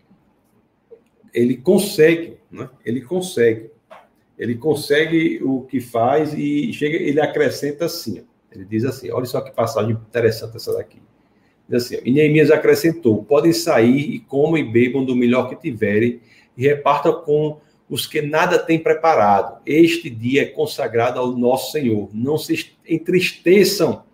ele consegue, né? Ele consegue. Ele consegue o que faz e chega, ele acrescenta assim, ele diz assim, olha só que passagem interessante essa daqui. Diz assim, e Neemias acrescentou, podem sair e comam e bebam do melhor que tiverem e repartam com os que nada têm preparado. Este dia é consagrado ao nosso Senhor. Não se entristeçam,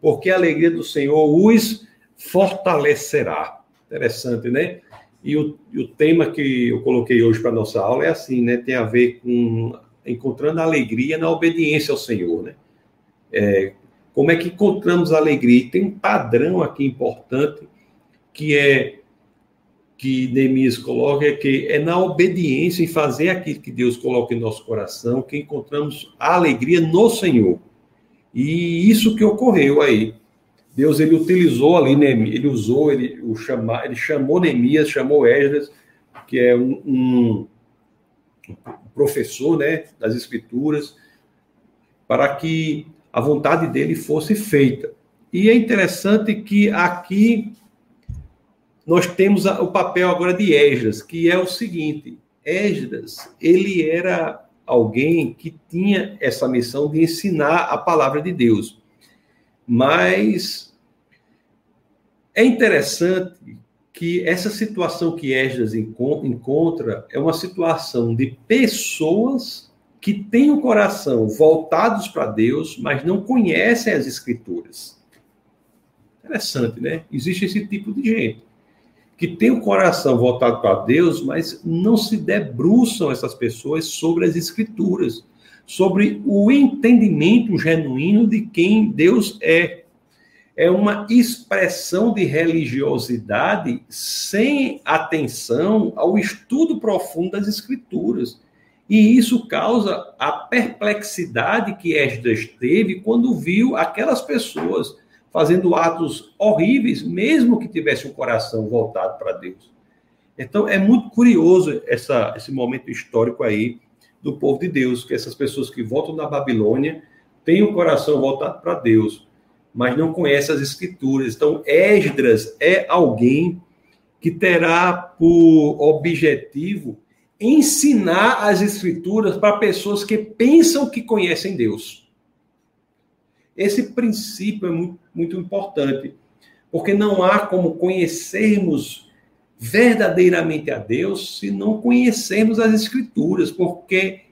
porque a alegria do Senhor os fortalecerá. Interessante, né? E o, e o tema que eu coloquei hoje para nossa aula é assim, né? Tem a ver com encontrando alegria na obediência ao Senhor, né? É, como é que encontramos alegria? Tem um padrão aqui importante que é que Neemias coloca é que é na obediência em fazer aquilo que Deus coloca em nosso coração que encontramos a alegria no Senhor. E isso que ocorreu aí. Deus ele utilizou ali, né, ele usou, ele, o chamar, ele chamou Neemias, chamou Esdras, que é um, um, professor né, das Escrituras, para que a vontade dele fosse feita. E é interessante que aqui nós temos o papel agora de Esdras, que é o seguinte: Esdras, ele era alguém que tinha essa missão de ensinar a palavra de Deus. Mas é interessante que essa situação que Esdras encontra é uma situação de pessoas que têm o coração voltados para Deus, mas não conhecem as Escrituras. Interessante, né? Existe esse tipo de gente que tem o coração voltado para Deus, mas não se debruçam essas pessoas sobre as Escrituras, sobre o entendimento genuíno de quem Deus é é uma expressão de religiosidade sem atenção ao estudo profundo das Escrituras. E isso causa a perplexidade que Esdras teve quando viu aquelas pessoas fazendo atos horríveis, mesmo que tivesse um coração voltado para Deus. Então, é muito curioso essa, esse momento histórico aí do povo de Deus, que essas pessoas que voltam da Babilônia têm o um coração voltado para Deus mas não conhece as escrituras. Então, Esdras é alguém que terá por objetivo ensinar as escrituras para pessoas que pensam que conhecem Deus. Esse princípio é muito, muito importante, porque não há como conhecermos verdadeiramente a Deus se não conhecermos as escrituras, porque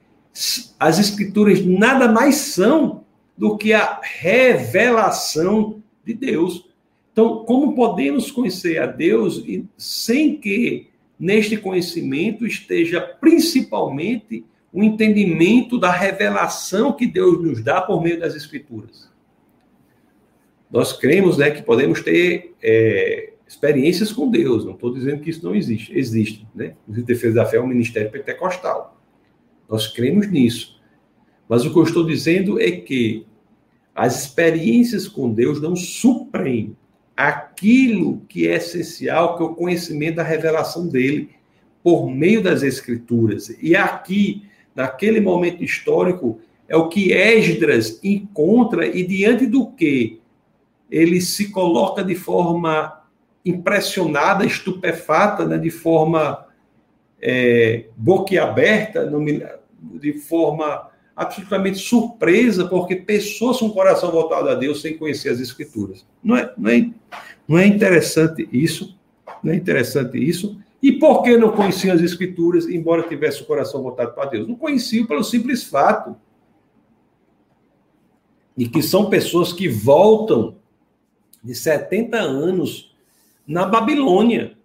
as escrituras nada mais são do que a revelação de Deus. Então, como podemos conhecer a Deus sem que neste conhecimento esteja principalmente o entendimento da revelação que Deus nos dá por meio das Escrituras. Nós cremos né, que podemos ter é, experiências com Deus, não estou dizendo que isso não existe, existe. Né? O Defesa da Fé é um ministério pentecostal. Nós cremos nisso. Mas o que eu estou dizendo é que as experiências com Deus não suprem aquilo que é essencial, que é o conhecimento da revelação dele por meio das Escrituras. E aqui, naquele momento histórico, é o que Esdras encontra e diante do que ele se coloca de forma impressionada, estupefata, né, de forma é, boquiaberta, de forma absolutamente surpresa, porque pessoas com o coração voltado a Deus sem conhecer as Escrituras. Não é, não é, não é interessante isso? Não é interessante isso? E por que não conheciam as Escrituras, embora tivesse o coração voltado para Deus? Não conheciam pelo simples fato de que são pessoas que voltam de 70 anos na Babilônia.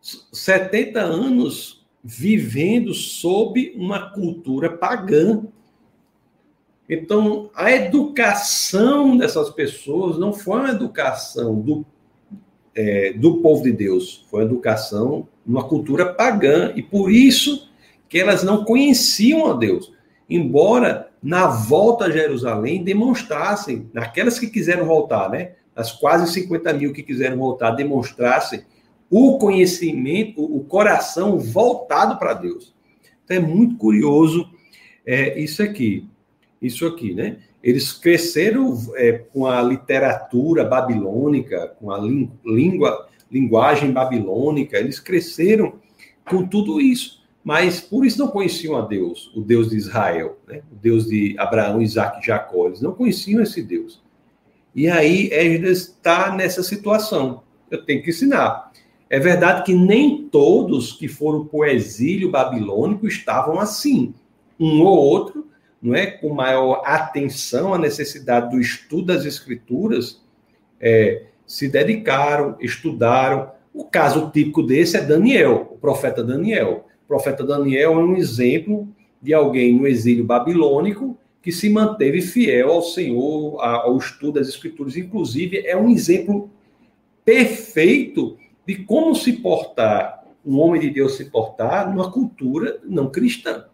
70 anos vivendo sob uma cultura pagã. Então, a educação dessas pessoas não foi uma educação do, é, do povo de Deus, foi uma educação numa cultura pagã, e por isso que elas não conheciam a Deus. Embora na volta a Jerusalém demonstrassem, naquelas que quiseram voltar, né? As quase 50 mil que quiseram voltar, demonstrassem o conhecimento, o coração voltado para Deus. Então é muito curioso é, isso aqui, isso aqui, né? Eles cresceram é, com a literatura babilônica, com a língua, linguagem babilônica, eles cresceram com tudo isso, mas por isso não conheciam a Deus, o Deus de Israel, né? o Deus de Abraão, Isaac e Jacó, eles não conheciam esse Deus. E aí Esdras está nessa situação. Eu tenho que ensinar. É verdade que nem todos que foram para o exílio babilônico estavam assim. Um ou outro, não é, com maior atenção à necessidade do estudo das escrituras, é, se dedicaram, estudaram. O caso típico desse é Daniel, o profeta Daniel. O profeta Daniel é um exemplo de alguém no exílio babilônico que se manteve fiel ao Senhor, ao estudo das escrituras. Inclusive, é um exemplo perfeito de como se portar, um homem de Deus se portar numa cultura não cristã.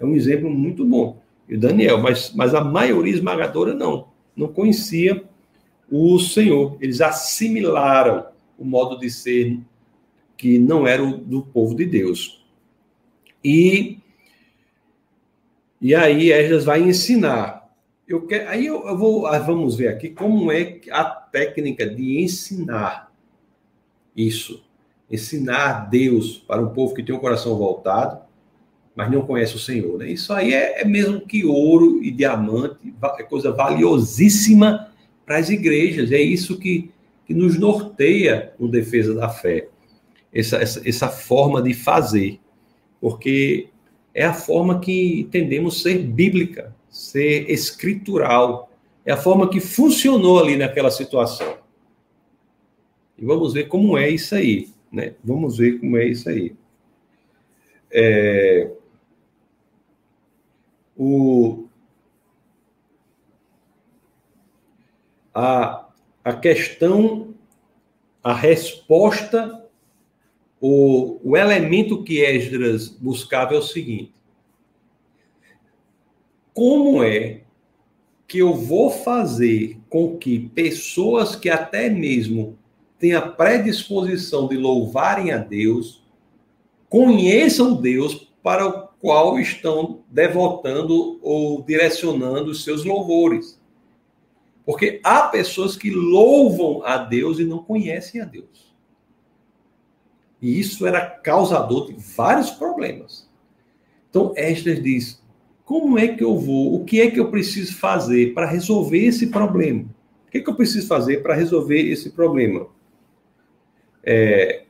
É um exemplo muito bom. E o Daniel, mas, mas a maioria esmagadora não, não conhecia o Senhor. Eles assimilaram o modo de ser que não era o do povo de Deus. E, e aí Esdras vai ensinar. Eu quero, aí eu, eu vou, ah, vamos ver aqui como é a técnica de ensinar isso. Ensinar Deus para um povo que tem o um coração voltado, mas não conhece o Senhor. Né? Isso aí é, é mesmo que ouro e diamante, é coisa valiosíssima para as igrejas. É isso que, que nos norteia no defesa da fé. Essa, essa, essa forma de fazer. Porque é a forma que entendemos ser bíblica, ser escritural. É a forma que funcionou ali naquela situação. E vamos ver como é isso aí, né? Vamos ver como é isso aí. É, o, a, a questão, a resposta, o, o elemento que Esdras buscava é o seguinte: como é que eu vou fazer com que pessoas que até mesmo têm a predisposição de louvarem a Deus, conheçam Deus para o qual estão devotando ou direcionando os seus louvores. Porque há pessoas que louvam a Deus e não conhecem a Deus. E isso era causador de vários problemas. Então, Esther diz: como é que eu vou, o que é que eu preciso fazer para resolver esse problema? O que é que eu preciso fazer para resolver esse problema? É,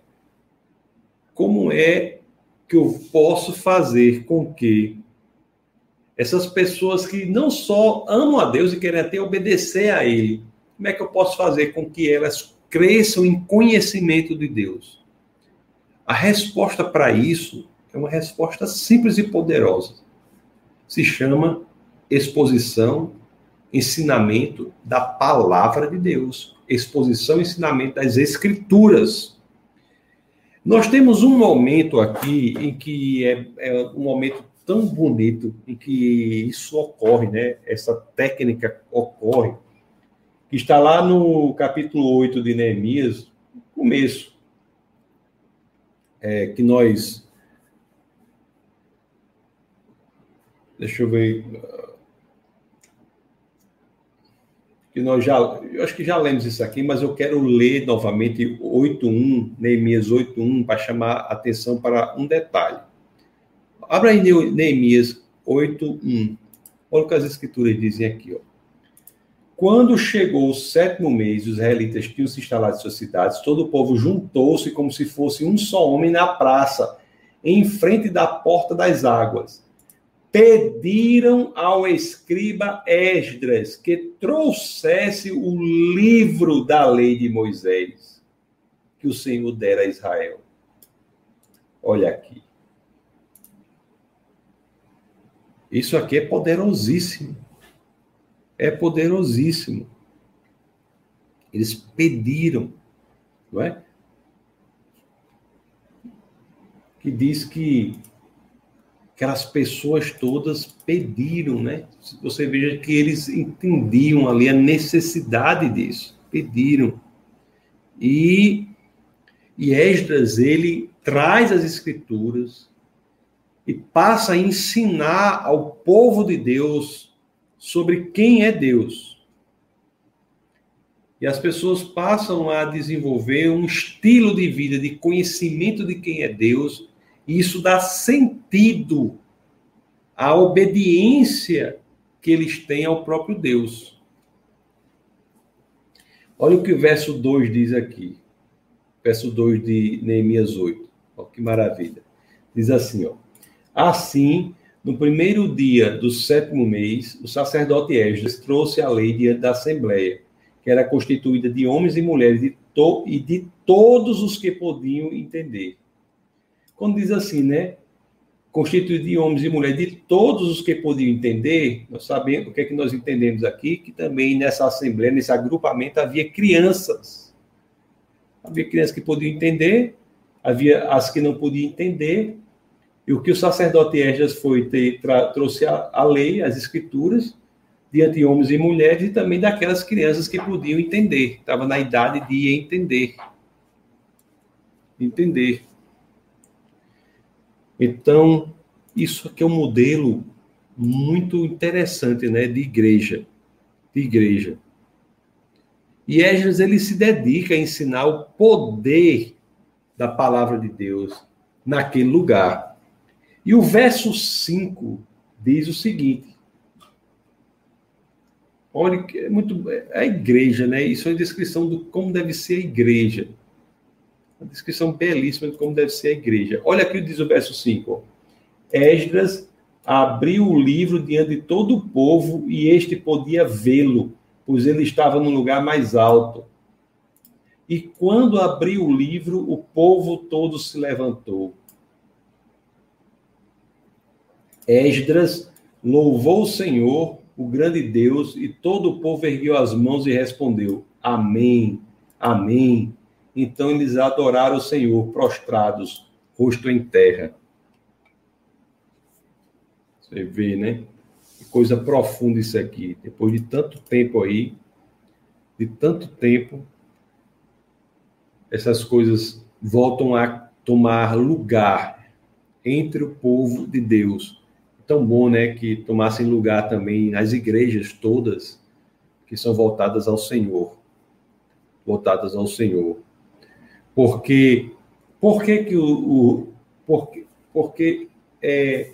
como é que eu posso fazer com que essas pessoas que não só amam a Deus e querem até obedecer a Ele, como é que eu posso fazer com que elas cresçam em conhecimento de Deus? A resposta para isso é uma resposta simples e poderosa. Se chama exposição, ensinamento da palavra de Deus. Exposição, ensinamento das escrituras. Nós temos um momento aqui em que é, é um momento tão bonito em que isso ocorre, né? Essa técnica ocorre, que está lá no capítulo 8 de Neemias, começo, é, que nós. Deixa eu ver. Que nós já. Eu acho que já lemos isso aqui, mas eu quero ler novamente 8.1, Neemias 8.1, para chamar atenção para um detalhe. Abra aí Neemias 8.1. Olha o que as escrituras dizem aqui, ó. Quando chegou o sétimo mês, os israelitas tinham se instalado em suas cidades, todo o povo juntou-se como se fosse um só homem na praça, em frente da porta das águas. Pediram ao escriba Esdras que trouxesse o livro da lei de Moisés, que o Senhor dera a Israel. Olha aqui. Isso aqui é poderosíssimo é poderosíssimo. Eles pediram, não é? Que diz que aquelas pessoas todas pediram, né? Você veja que eles entendiam ali a necessidade disso, pediram. E, e Esdras, ele traz as escrituras e passa a ensinar ao povo de Deus sobre quem é Deus. E as pessoas passam a desenvolver um estilo de vida de conhecimento de quem é Deus, e isso dá sentido à obediência que eles têm ao próprio Deus. Olha o que o verso 2 diz aqui. Verso 2 de Neemias 8. Olha que maravilha. Diz assim, ó. Assim, no primeiro dia do sétimo mês, o sacerdote Esdras trouxe a lei diante da Assembleia, que era constituída de homens e mulheres de to e de todos os que podiam entender. Quando diz assim, né? Constituída de homens e mulheres de todos os que podiam entender, nós sabemos o que é que nós entendemos aqui, que também nessa Assembleia, nesse agrupamento, havia crianças. Havia crianças que podiam entender, havia as que não podiam entender, e o que o sacerdote Esdras foi ter, trouxe a, a, lei, as escrituras, diante de homens e mulheres, e também daquelas crianças que podiam entender, estava na idade de entender. Entender. Então, isso aqui é um modelo muito interessante, né, de igreja, de igreja. E Esdras ele se dedica a ensinar o poder da palavra de Deus naquele lugar. E o verso 5 diz o seguinte: Olha, é muito. É a igreja, né? Isso é a descrição do como deve ser a igreja. Uma descrição belíssima de como deve ser a igreja. Olha aqui diz o verso 5. Esdras abriu o livro diante de todo o povo e este podia vê-lo, pois ele estava no lugar mais alto. E quando abriu o livro, o povo todo se levantou. Esdras louvou o Senhor, o grande Deus, e todo o povo ergueu as mãos e respondeu: Amém, Amém. Então eles adoraram o Senhor, prostrados, rosto em terra. Você vê, né? Que coisa profunda isso aqui. Depois de tanto tempo aí, de tanto tempo, essas coisas voltam a tomar lugar entre o povo de Deus tão bom, né, que tomassem lugar também nas igrejas todas que são voltadas ao Senhor, voltadas ao Senhor. Porque por que que o, o porque, porque é,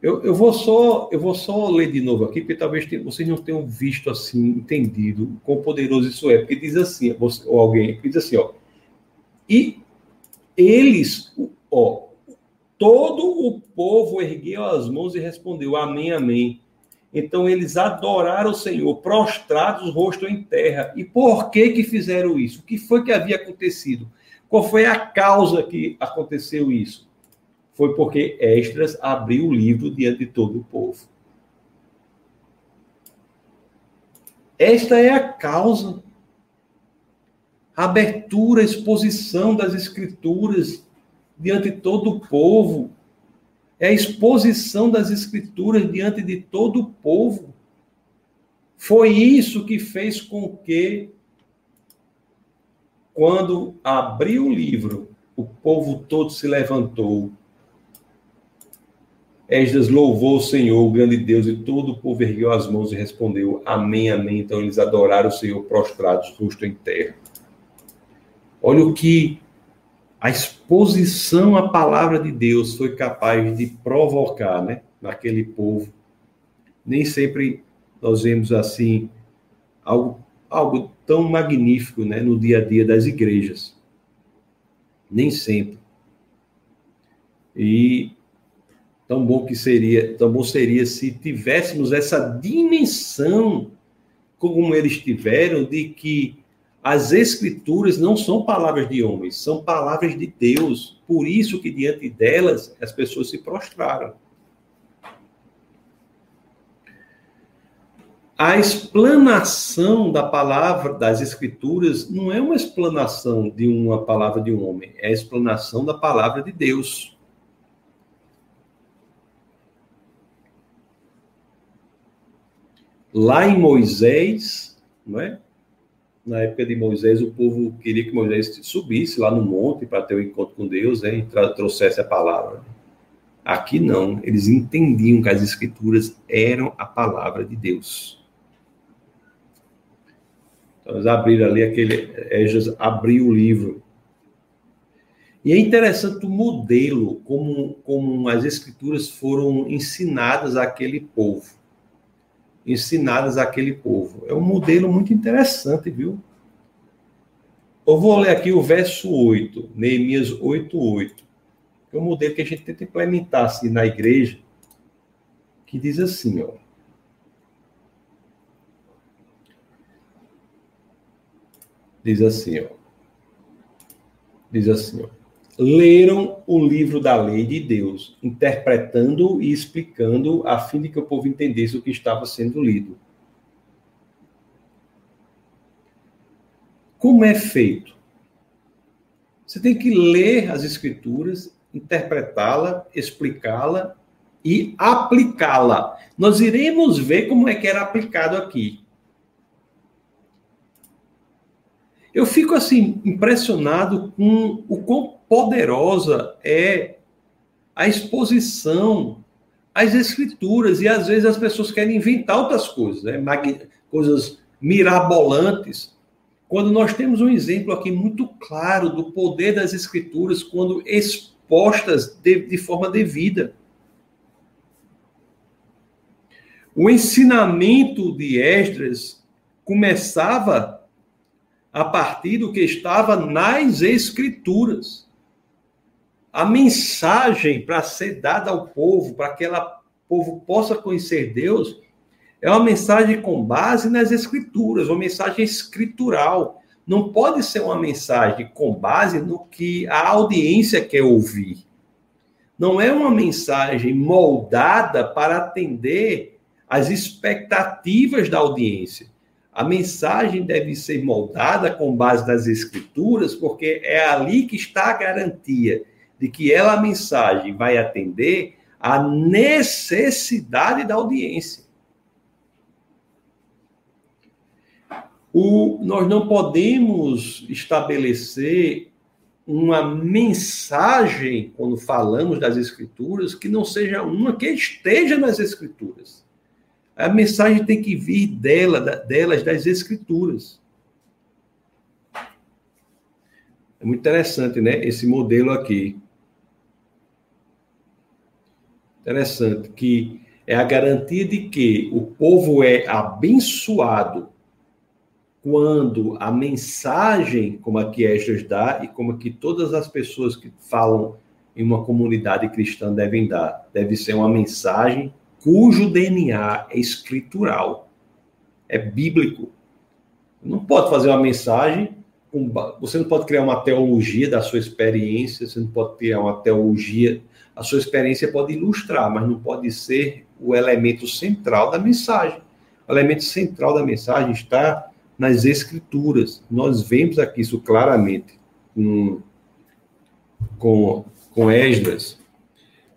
eu, eu, vou só eu vou só ler de novo aqui, porque talvez vocês não tenham visto assim, entendido quão poderoso isso é, porque diz assim, ou alguém diz assim, ó, e eles, ó, Todo o povo ergueu as mãos e respondeu: Amém, Amém. Então eles adoraram o Senhor, prostrados, rosto em terra. E por que que fizeram isso? O que foi que havia acontecido? Qual foi a causa que aconteceu isso? Foi porque Esdras abriu o livro diante de todo o povo. Esta é a causa. abertura, exposição das escrituras diante de todo o povo. É a exposição das escrituras diante de todo o povo. Foi isso que fez com que, quando abriu o livro, o povo todo se levantou. Esdras louvou o Senhor, o grande Deus, e todo o povo ergueu as mãos e respondeu: Amém, Amém. Então eles adoraram o Senhor prostrados, rosto em terra. Olha o que a exposição à palavra de Deus foi capaz de provocar, né, naquele povo. Nem sempre nós vemos assim algo, algo tão magnífico, né, no dia a dia das igrejas. Nem sempre. E tão bom que seria, tão bom seria se tivéssemos essa dimensão como eles tiveram de que as escrituras não são palavras de homens, são palavras de Deus. Por isso que diante delas as pessoas se prostraram. A explanação da palavra das escrituras não é uma explanação de uma palavra de um homem, é a explanação da palavra de Deus. Lá em Moisés, não é? Na época de Moisés, o povo queria que Moisés subisse lá no monte para ter o um encontro com Deus né, e trouxesse a palavra. Aqui não, eles entendiam que as escrituras eram a palavra de Deus. Então, eles abriram ali aquele. Esdras abriu o livro. E é interessante o modelo como, como as escrituras foram ensinadas àquele povo ensinadas àquele povo. É um modelo muito interessante, viu? Eu vou ler aqui o verso 8, Neemias 8, 8. É um modelo que a gente tenta implementar assim, na igreja, que diz assim, ó. Diz assim, ó. Diz assim, ó leram o livro da lei de Deus, interpretando e explicando a fim de que o povo entendesse o que estava sendo lido. Como é feito? Você tem que ler as escrituras, interpretá-la, explicá-la e aplicá-la. Nós iremos ver como é que era aplicado aqui. Eu fico assim impressionado com o quão poderosa é a exposição às escrituras e às vezes as pessoas querem inventar outras coisas, né? coisas mirabolantes. Quando nós temos um exemplo aqui muito claro do poder das escrituras quando expostas de, de forma devida. O ensinamento de Esdras começava a partir do que estava nas Escrituras. A mensagem para ser dada ao povo, para que o povo possa conhecer Deus, é uma mensagem com base nas Escrituras, uma mensagem escritural. Não pode ser uma mensagem com base no que a audiência quer ouvir. Não é uma mensagem moldada para atender às expectativas da audiência a mensagem deve ser moldada com base nas escrituras, porque é ali que está a garantia de que ela, a mensagem, vai atender à necessidade da audiência. O, nós não podemos estabelecer uma mensagem, quando falamos das Escrituras, que não seja uma que esteja nas Escrituras. A mensagem tem que vir dela, delas, das escrituras. É muito interessante, né? Esse modelo aqui. Interessante, que é a garantia de que o povo é abençoado quando a mensagem, como aqui Esdras dá, e como aqui todas as pessoas que falam em uma comunidade cristã devem dar, deve ser uma mensagem cujo DNA é escritural, é bíblico. Não pode fazer uma mensagem você não pode criar uma teologia da sua experiência, você não pode criar uma teologia. A sua experiência pode ilustrar, mas não pode ser o elemento central da mensagem. O elemento central da mensagem está nas Escrituras. Nós vemos aqui isso claramente com, com, com Esdras.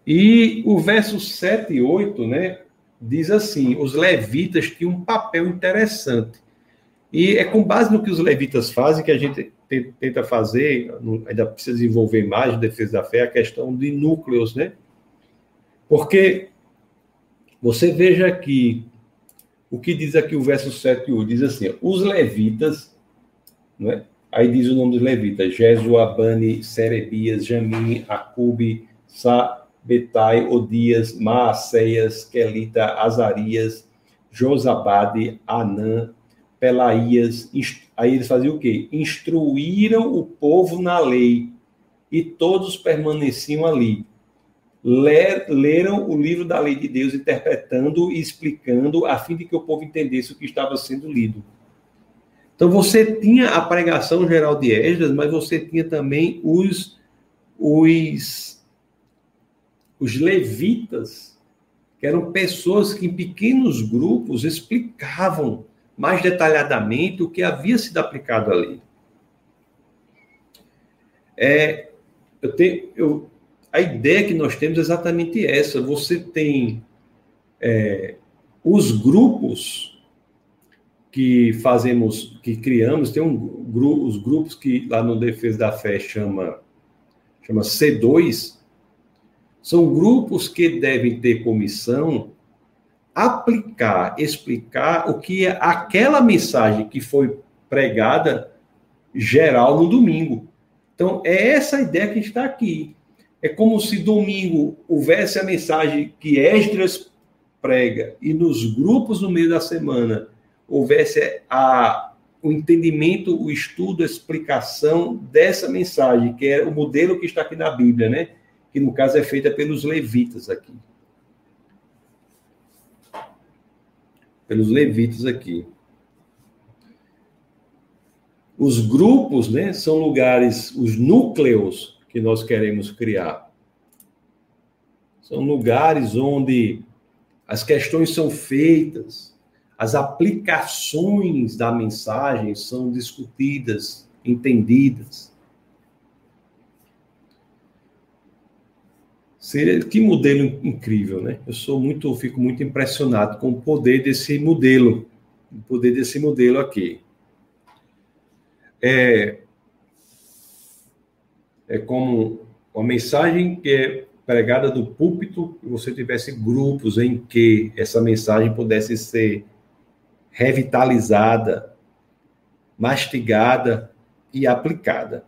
E o verso 7 e 8, né, diz assim: os levitas tinham um papel interessante. E é com base no que os levitas fazem que a gente tenta fazer, ainda precisa desenvolver mais, defesa da fé, a questão de núcleos, né? Porque você veja aqui o que diz aqui o verso 7 e 8, diz assim, os levitas, né? aí diz o nome dos levitas, Jesuabani, Serebias, Jamim, Acube, Sabetai, Odias, Maaceias, Quelita, Azarias, Josabade, Anã, Pelaías, aí eles faziam o quê? Instruíram o povo na lei, e todos permaneciam ali. Ler, leram o livro da lei de Deus, interpretando e explicando, a fim de que o povo entendesse o que estava sendo lido. Então você tinha a pregação geral de Esdras, mas você tinha também os, os, os levitas, que eram pessoas que em pequenos grupos explicavam mais detalhadamente o que havia sido aplicado ali. É, eu tenho, eu, a ideia que nós temos é exatamente essa. Você tem é, os grupos que fazemos, que criamos, tem um, os grupos que lá no Defesa da Fé chama, chama C2, são grupos que devem ter comissão aplicar, explicar o que é aquela mensagem que foi pregada geral no domingo. Então, é essa a ideia que está aqui. É como se domingo houvesse a mensagem que Esdras prega e nos grupos no meio da semana houvesse a, o entendimento, o estudo, a explicação dessa mensagem, que é o modelo que está aqui na Bíblia, né? Que no caso é feita pelos levitas aqui. Pelos levitas aqui. Os grupos, né, são lugares, os núcleos que nós queremos criar. São lugares onde as questões são feitas, as aplicações da mensagem são discutidas, entendidas. Seria que modelo incrível, né? Eu sou muito, fico muito impressionado com o poder desse modelo, o poder desse modelo aqui. É, é como uma mensagem que é pregada do púlpito, e você tivesse grupos em que essa mensagem pudesse ser revitalizada, mastigada e aplicada.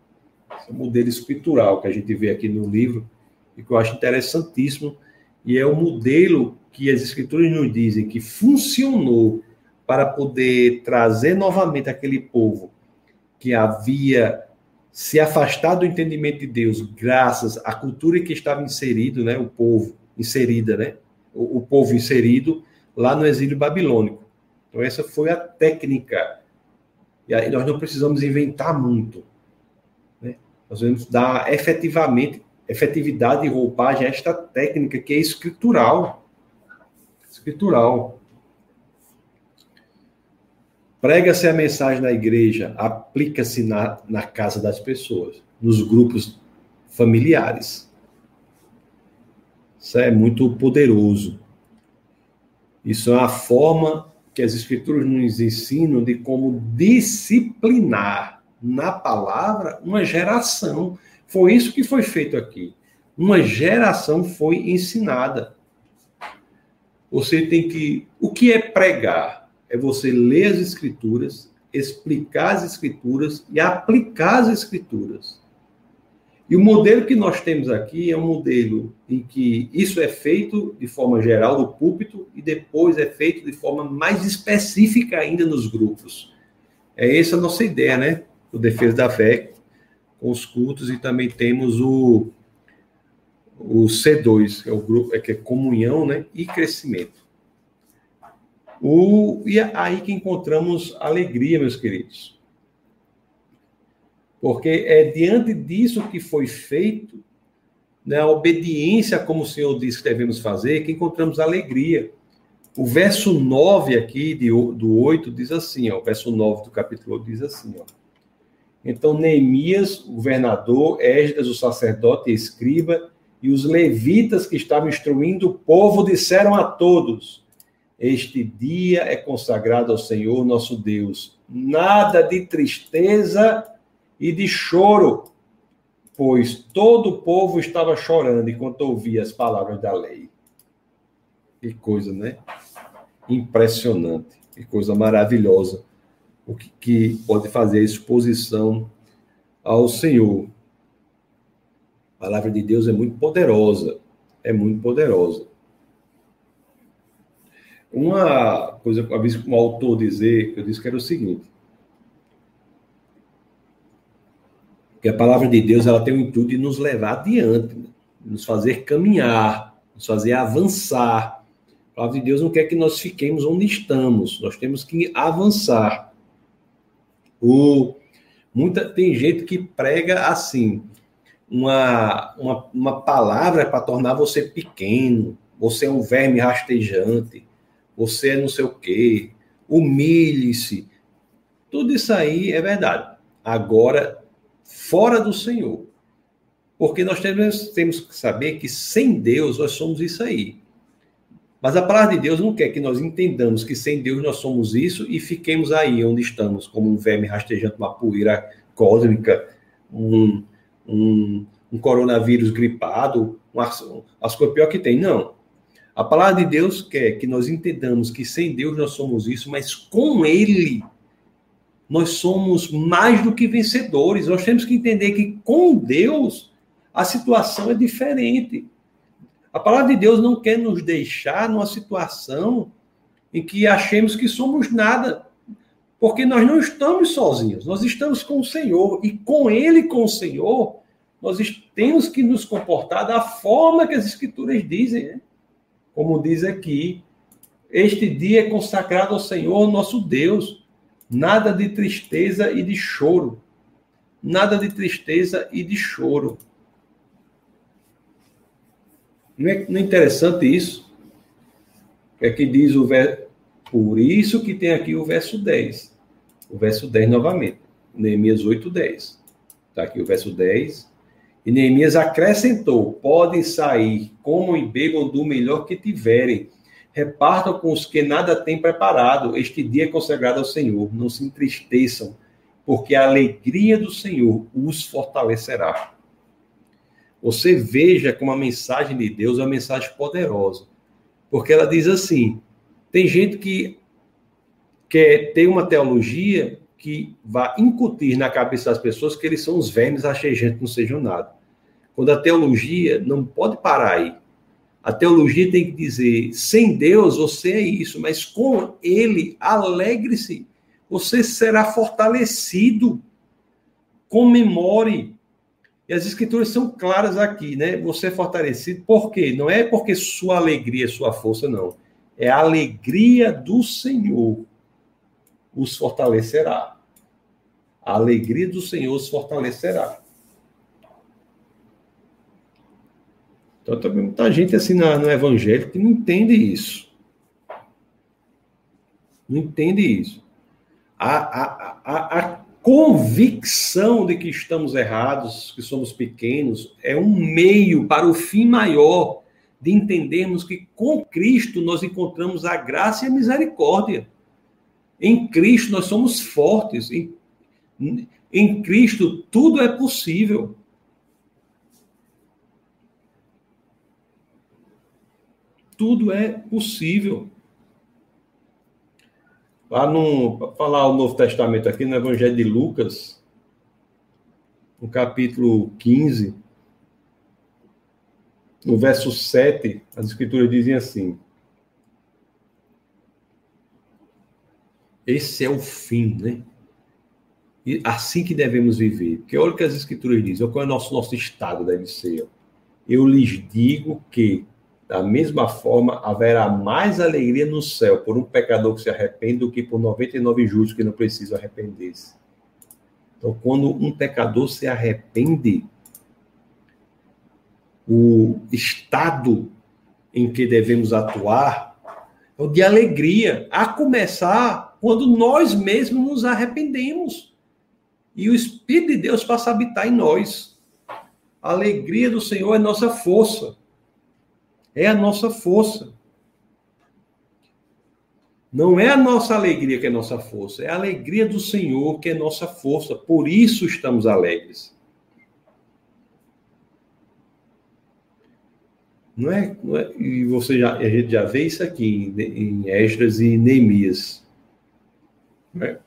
Esse é o modelo escritural que a gente vê aqui no livro e que eu acho interessantíssimo, e é o modelo que as escrituras nos dizem que funcionou para poder trazer novamente aquele povo que havia se afastado do entendimento de Deus, graças à cultura em que estava inserido, né, o povo inserida, né, o, o povo inserido lá no exílio babilônico. Então essa foi a técnica. E aí nós não precisamos inventar muito. Né? Nós vamos dar efetivamente efetividade e roupagem, esta técnica que é escritural. Escritural. Prega-se a mensagem na igreja, aplica-se na, na casa das pessoas, nos grupos familiares. Isso é muito poderoso. Isso é a forma que as escrituras nos ensinam de como disciplinar na palavra uma geração foi isso que foi feito aqui. Uma geração foi ensinada. Você tem que. O que é pregar? É você ler as escrituras, explicar as escrituras e aplicar as escrituras. E o modelo que nós temos aqui é um modelo em que isso é feito de forma geral no púlpito e depois é feito de forma mais específica ainda nos grupos. É essa a nossa ideia, né? O Defesa da Fé, os cultos e também temos o, o C2, que é o grupo, é que é comunhão, né, e crescimento. O, e é aí que encontramos alegria, meus queridos. Porque é diante disso que foi feito, né, a obediência, como o Senhor disse que devemos fazer, que encontramos alegria. O verso 9 aqui, de, do 8, diz assim, ó, o verso 9 do capítulo 8 diz assim, ó. Então, Neemias, governador, Esdras, o sacerdote e escriba, e os levitas que estavam instruindo o povo disseram a todos: Este dia é consagrado ao Senhor nosso Deus. Nada de tristeza e de choro, pois todo o povo estava chorando enquanto ouvia as palavras da lei. Que coisa, né? Impressionante, que coisa maravilhosa o que, que pode fazer a exposição ao Senhor. A palavra de Deus é muito poderosa, é muito poderosa. Uma coisa que eu vi um autor dizer, eu disse que era o seguinte, que a palavra de Deus ela tem o intuito de nos levar adiante, né? nos fazer caminhar, nos fazer avançar. A palavra de Deus não quer que nós fiquemos onde estamos, nós temos que avançar. O, muita, tem gente que prega assim, uma, uma, uma palavra para tornar você pequeno, você é um verme rastejante, você é não sei o quê, humilhe-se. Tudo isso aí é verdade. Agora, fora do Senhor. Porque nós temos, temos que saber que sem Deus nós somos isso aí. Mas a palavra de Deus não quer que nós entendamos que sem Deus nós somos isso e fiquemos aí onde estamos, como um verme rastejante, uma poeira cósmica, um, um, um coronavírus gripado, um, as coisas pior que tem. Não. A palavra de Deus quer que nós entendamos que sem Deus nós somos isso, mas com Ele nós somos mais do que vencedores. Nós temos que entender que com Deus a situação é diferente. A palavra de Deus não quer nos deixar numa situação em que achemos que somos nada, porque nós não estamos sozinhos, nós estamos com o Senhor, e com Ele, com o Senhor, nós temos que nos comportar da forma que as Escrituras dizem, né? como diz aqui, este dia é consagrado ao Senhor, nosso Deus, nada de tristeza e de choro, nada de tristeza e de choro. Não é, não é interessante isso? É que diz o verso. Por isso que tem aqui o verso 10. O verso 10 novamente. Neemias 8, 10. Está aqui o verso 10. E Neemias acrescentou: podem sair, comam e bebam do melhor que tiverem. Repartam com os que nada têm preparado. Este dia é consagrado ao Senhor. Não se entristeçam, porque a alegria do Senhor os fortalecerá. Você veja como a mensagem de Deus é uma mensagem poderosa. Porque ela diz assim: tem gente que quer ter uma teologia que vai incutir na cabeça das pessoas que eles são os vermes gente não sejam nada. Quando a teologia não pode parar aí. A teologia tem que dizer: sem Deus você é isso, mas com Ele, alegre-se. Você será fortalecido. Comemore. E as escrituras são claras aqui, né? Você é fortalecido, por quê? Não é porque sua alegria é sua força, não. É a alegria do Senhor os fortalecerá. A alegria do Senhor os fortalecerá. Então, tem muita gente assim no Evangelho que não entende isso. Não entende isso. A, a, a, a convicção de que estamos errados, que somos pequenos, é um meio para o fim maior de entendermos que com Cristo nós encontramos a graça e a misericórdia. Em Cristo nós somos fortes. Em, em Cristo tudo é possível. Tudo é possível. Lá no, falar o Novo Testamento aqui no Evangelho de Lucas, no capítulo 15, no verso 7, as escrituras dizem assim: Esse é o fim, né? E assim que devemos viver. Porque olha o que as escrituras dizem, qual é o nosso, nosso estado deve ser. Eu lhes digo que da mesma forma, haverá mais alegria no céu por um pecador que se arrepende do que por 99 justos que não precisam arrepender-se. Então, quando um pecador se arrepende, o estado em que devemos atuar é o de alegria, a começar quando nós mesmos nos arrependemos e o Espírito de Deus passa a habitar em nós. A alegria do Senhor é nossa força. É a nossa força. Não é a nossa alegria que é nossa força, é a alegria do Senhor que é nossa força. Por isso estamos alegres. Não é, não é, e você já, a gente já vê isso aqui em, em Esdras e Neemias. Não é?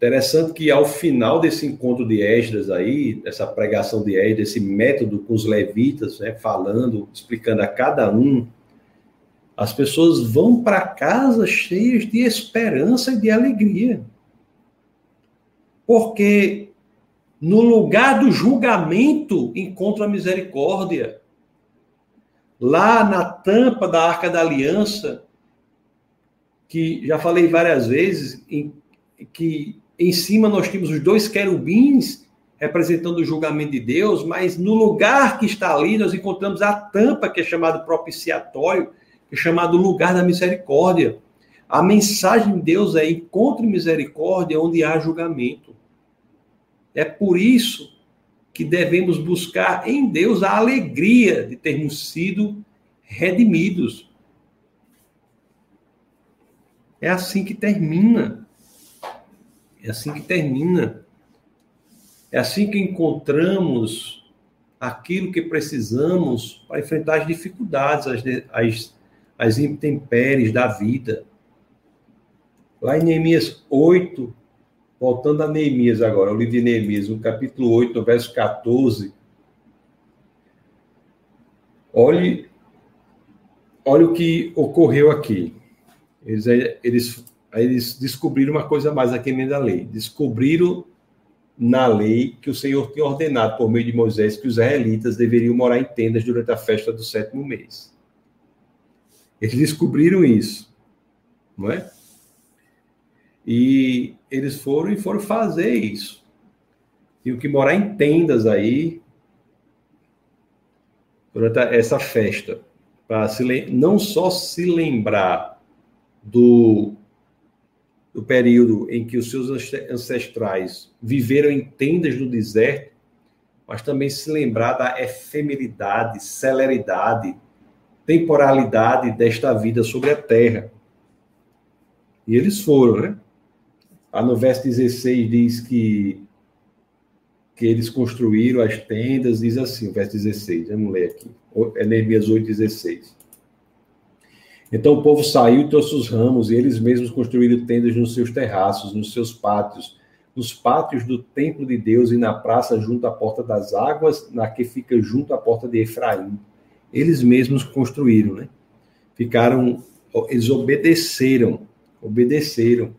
Interessante que ao final desse encontro de Esdras aí, dessa pregação de Esdras, esse método com os levitas, né, falando, explicando a cada um, as pessoas vão para casa cheias de esperança e de alegria. Porque no lugar do julgamento, encontra a misericórdia. Lá na tampa da Arca da Aliança, que já falei várias vezes, em, que em cima nós tínhamos os dois querubins representando o julgamento de Deus, mas no lugar que está ali nós encontramos a tampa que é chamado propiciatório, que é chamado lugar da misericórdia. A mensagem de Deus é encontre misericórdia onde há julgamento. É por isso que devemos buscar em Deus a alegria de termos sido redimidos. É assim que termina. É assim que termina. É assim que encontramos aquilo que precisamos para enfrentar as dificuldades, as, as, as intempéries da vida. Lá em Neemias 8, Voltando a Neemias agora, o livro de Neemias, no capítulo 8, no verso 14. Olhe, olhe o que ocorreu aqui. Eles, eles, eles descobriram uma coisa mais aqui dentro da lei. Descobriram na lei que o Senhor tinha ordenado por meio de Moisés que os israelitas deveriam morar em tendas durante a festa do sétimo mês. Eles descobriram isso, não é? E eles foram e foram fazer isso. Tinham que morar em tendas aí durante essa festa, para não só se lembrar do, do período em que os seus ancestrais viveram em tendas no deserto, mas também se lembrar da efemeridade, celeridade, temporalidade desta vida sobre a terra. E eles foram, né? Lá no verso 16 diz que, que eles construíram as tendas, diz assim, o verso 16, vamos ler aqui. É Neemias 8, 16. Então o povo saiu e trouxe os ramos, e eles mesmos construíram tendas nos seus terraços, nos seus pátios, nos pátios do templo de Deus e na praça junto à porta das águas, na que fica junto à porta de Efraim. Eles mesmos construíram, né? Ficaram, eles obedeceram, obedeceram.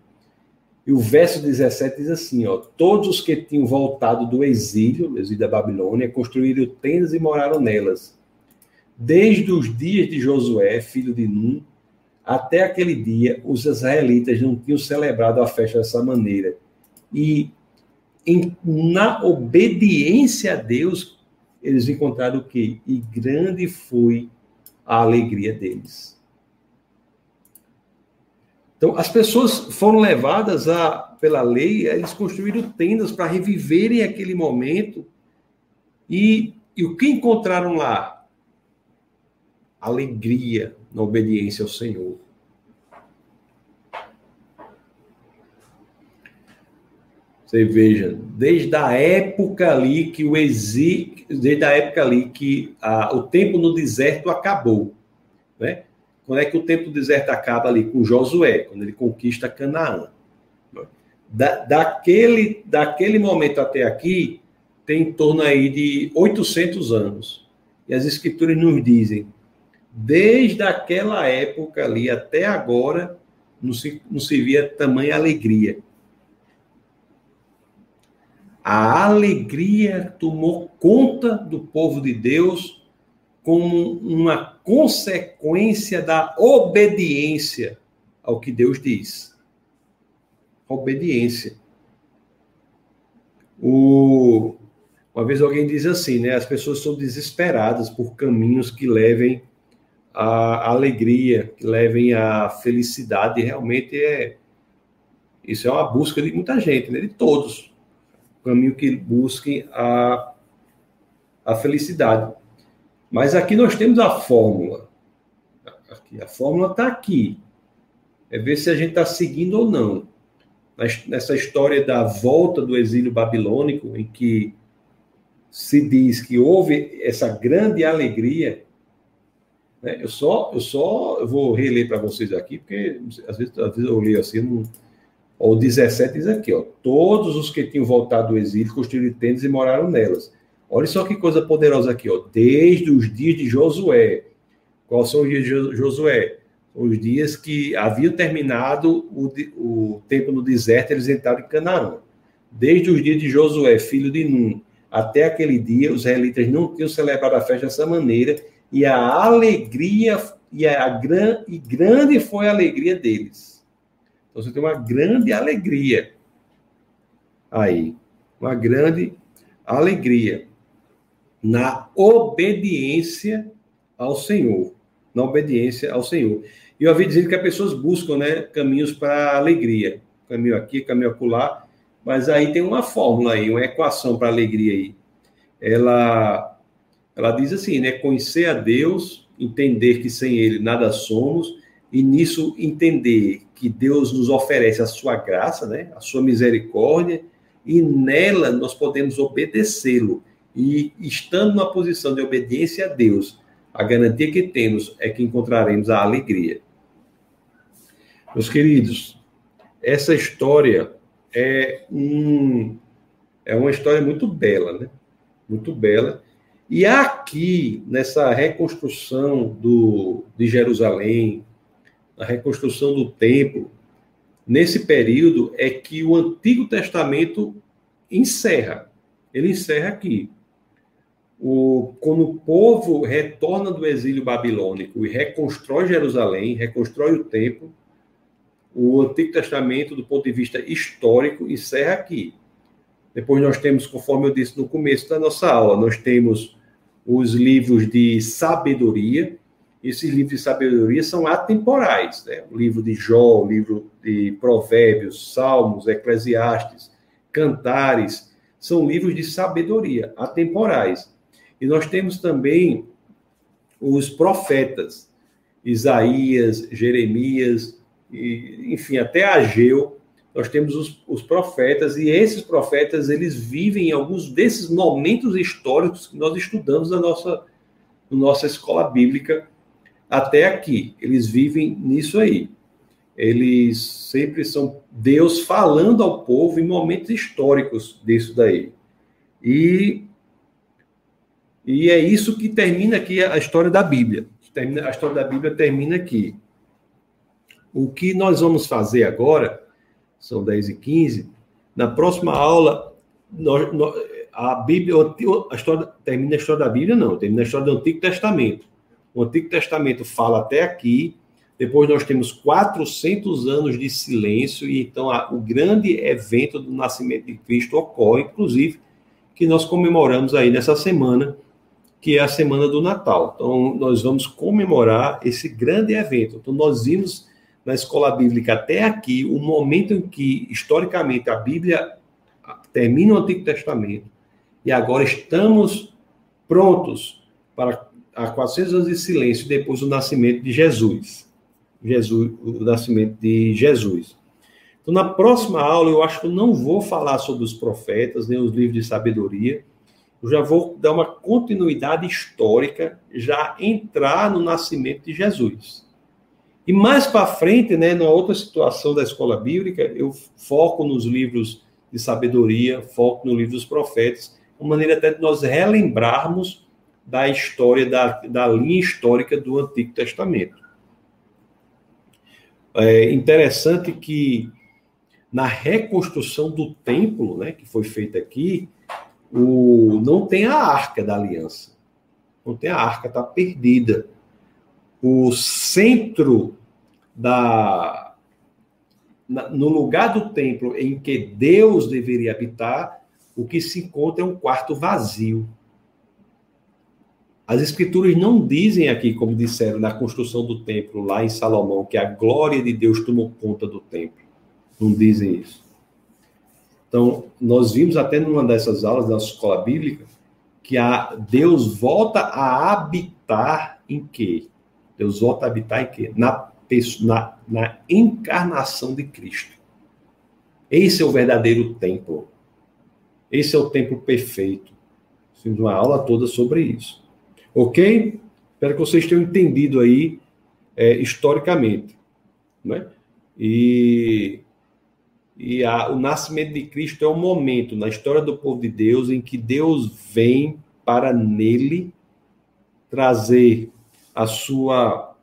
E o verso 17 diz assim: ó, todos os que tinham voltado do exílio, exílio da Babilônia, construíram tendas e moraram nelas. Desde os dias de Josué, filho de Num, até aquele dia, os israelitas não tinham celebrado a festa dessa maneira. E em, na obediência a Deus, eles encontraram o quê? E grande foi a alegria deles. Então, as pessoas foram levadas a, pela lei, eles construíram tendas para reviverem aquele momento. E, e o que encontraram lá? Alegria na obediência ao Senhor. Você veja, desde a época ali que o exílio, desde a época ali que a, o tempo no deserto acabou, né? Quando é que o tempo do deserto acaba ali? Com Josué, quando ele conquista Canaã. Da, daquele, daquele momento até aqui, tem em torno aí de 800 anos. E as escrituras nos dizem, desde aquela época ali até agora, não se, não se via tamanha alegria. A alegria tomou conta do povo de Deus como uma consequência da obediência ao que Deus diz. Obediência. O, uma vez alguém diz assim, né? As pessoas são desesperadas por caminhos que levem à alegria, que levem à felicidade. Realmente é isso é uma busca de muita gente, né? De todos. O caminho que busquem a, a felicidade. Mas aqui nós temos a fórmula. Aqui, a fórmula está aqui. É ver se a gente está seguindo ou não. Nessa história da volta do exílio babilônico, em que se diz que houve essa grande alegria. Né? Eu só, eu só eu vou reler para vocês aqui, porque às vezes, às vezes eu leio assim, não... o 17 diz aqui, ó, todos os que tinham voltado do exílio construíram tendas e moraram nelas. Olha só que coisa poderosa aqui, ó, desde os dias de Josué. Quais são os dias de Josué? Os dias que haviam terminado o, o tempo no deserto, eles entraram em Canaã. Desde os dias de Josué, filho de Num, até aquele dia, os israelitas não tinham celebrado a festa dessa maneira, e a alegria, e, a gran, e grande foi a alegria deles. Então você tem uma grande alegria aí, uma grande alegria na obediência ao Senhor, na obediência ao Senhor. E eu havia dizendo que as pessoas buscam, né, caminhos para alegria, caminho aqui, caminho acolá, mas aí tem uma fórmula aí, uma equação para alegria aí. Ela, ela diz assim, né? Conhecer a Deus, entender que sem Ele nada somos, e nisso entender que Deus nos oferece a sua graça, né? A sua misericórdia, e nela nós podemos obedecê-lo. E estando na posição de obediência a Deus, a garantia que temos é que encontraremos a alegria. Meus queridos, essa história é, um, é uma história muito bela, né? Muito bela. E aqui, nessa reconstrução do, de Jerusalém, a reconstrução do templo, nesse período é que o Antigo Testamento encerra. Ele encerra aqui. O, quando o povo retorna do exílio babilônico e reconstrói Jerusalém, reconstrói o templo, o Antigo Testamento, do ponto de vista histórico, encerra aqui. Depois nós temos, conforme eu disse no começo da nossa aula, nós temos os livros de sabedoria. Esses livros de sabedoria são atemporais. Né? O livro de Jó, o livro de Provérbios, Salmos, Eclesiastes, Cantares, são livros de sabedoria, atemporais. E nós temos também os profetas, Isaías, Jeremias, e, enfim, até Ageu, nós temos os, os, profetas, e esses profetas, eles vivem em alguns desses momentos históricos que nós estudamos na nossa, na nossa escola bíblica até aqui. Eles vivem nisso aí. Eles sempre são Deus falando ao povo em momentos históricos disso daí. E, e é isso que termina aqui a história da Bíblia. Termina, a história da Bíblia termina aqui. O que nós vamos fazer agora, são 10 e 15, na próxima aula, nós, nós, a Bíblia, a história, termina a história da Bíblia, não, termina a história do Antigo Testamento. O Antigo Testamento fala até aqui, depois nós temos 400 anos de silêncio, e então a, o grande evento do nascimento de Cristo ocorre, inclusive, que nós comemoramos aí nessa semana, que é a semana do Natal. Então, nós vamos comemorar esse grande evento. Então, nós vimos na escola bíblica até aqui, o momento em que, historicamente, a Bíblia termina o Antigo Testamento e agora estamos prontos para a 400 anos de silêncio depois do nascimento de Jesus. Jesus, o nascimento de Jesus. Então, na próxima aula, eu acho que eu não vou falar sobre os profetas, nem os livros de sabedoria. Eu já vou dar uma continuidade histórica, já entrar no nascimento de Jesus. E mais para frente, né, na outra situação da escola bíblica, eu foco nos livros de sabedoria, foco no livro dos profetas, uma maneira até de nós relembrarmos da história, da, da linha histórica do Antigo Testamento. É interessante que na reconstrução do templo, né, que foi feita aqui, o, não tem a arca da aliança. Não tem a arca, está perdida o centro da no lugar do templo em que Deus deveria habitar, o que se encontra é um quarto vazio. As escrituras não dizem aqui, como disseram na construção do templo lá em Salomão, que a glória de Deus tomou conta do templo. Não dizem isso. Então, nós vimos até numa dessas aulas da escola bíblica que a Deus volta a habitar em quê? Deus volta a habitar em quê? Na, na, na encarnação de Cristo. Esse é o verdadeiro templo. Esse é o templo perfeito. Fiz uma aula toda sobre isso. Ok? Espero que vocês tenham entendido aí é, historicamente. Né? E, e a, o nascimento de Cristo é o momento na história do povo de Deus em que Deus vem para nele trazer a sua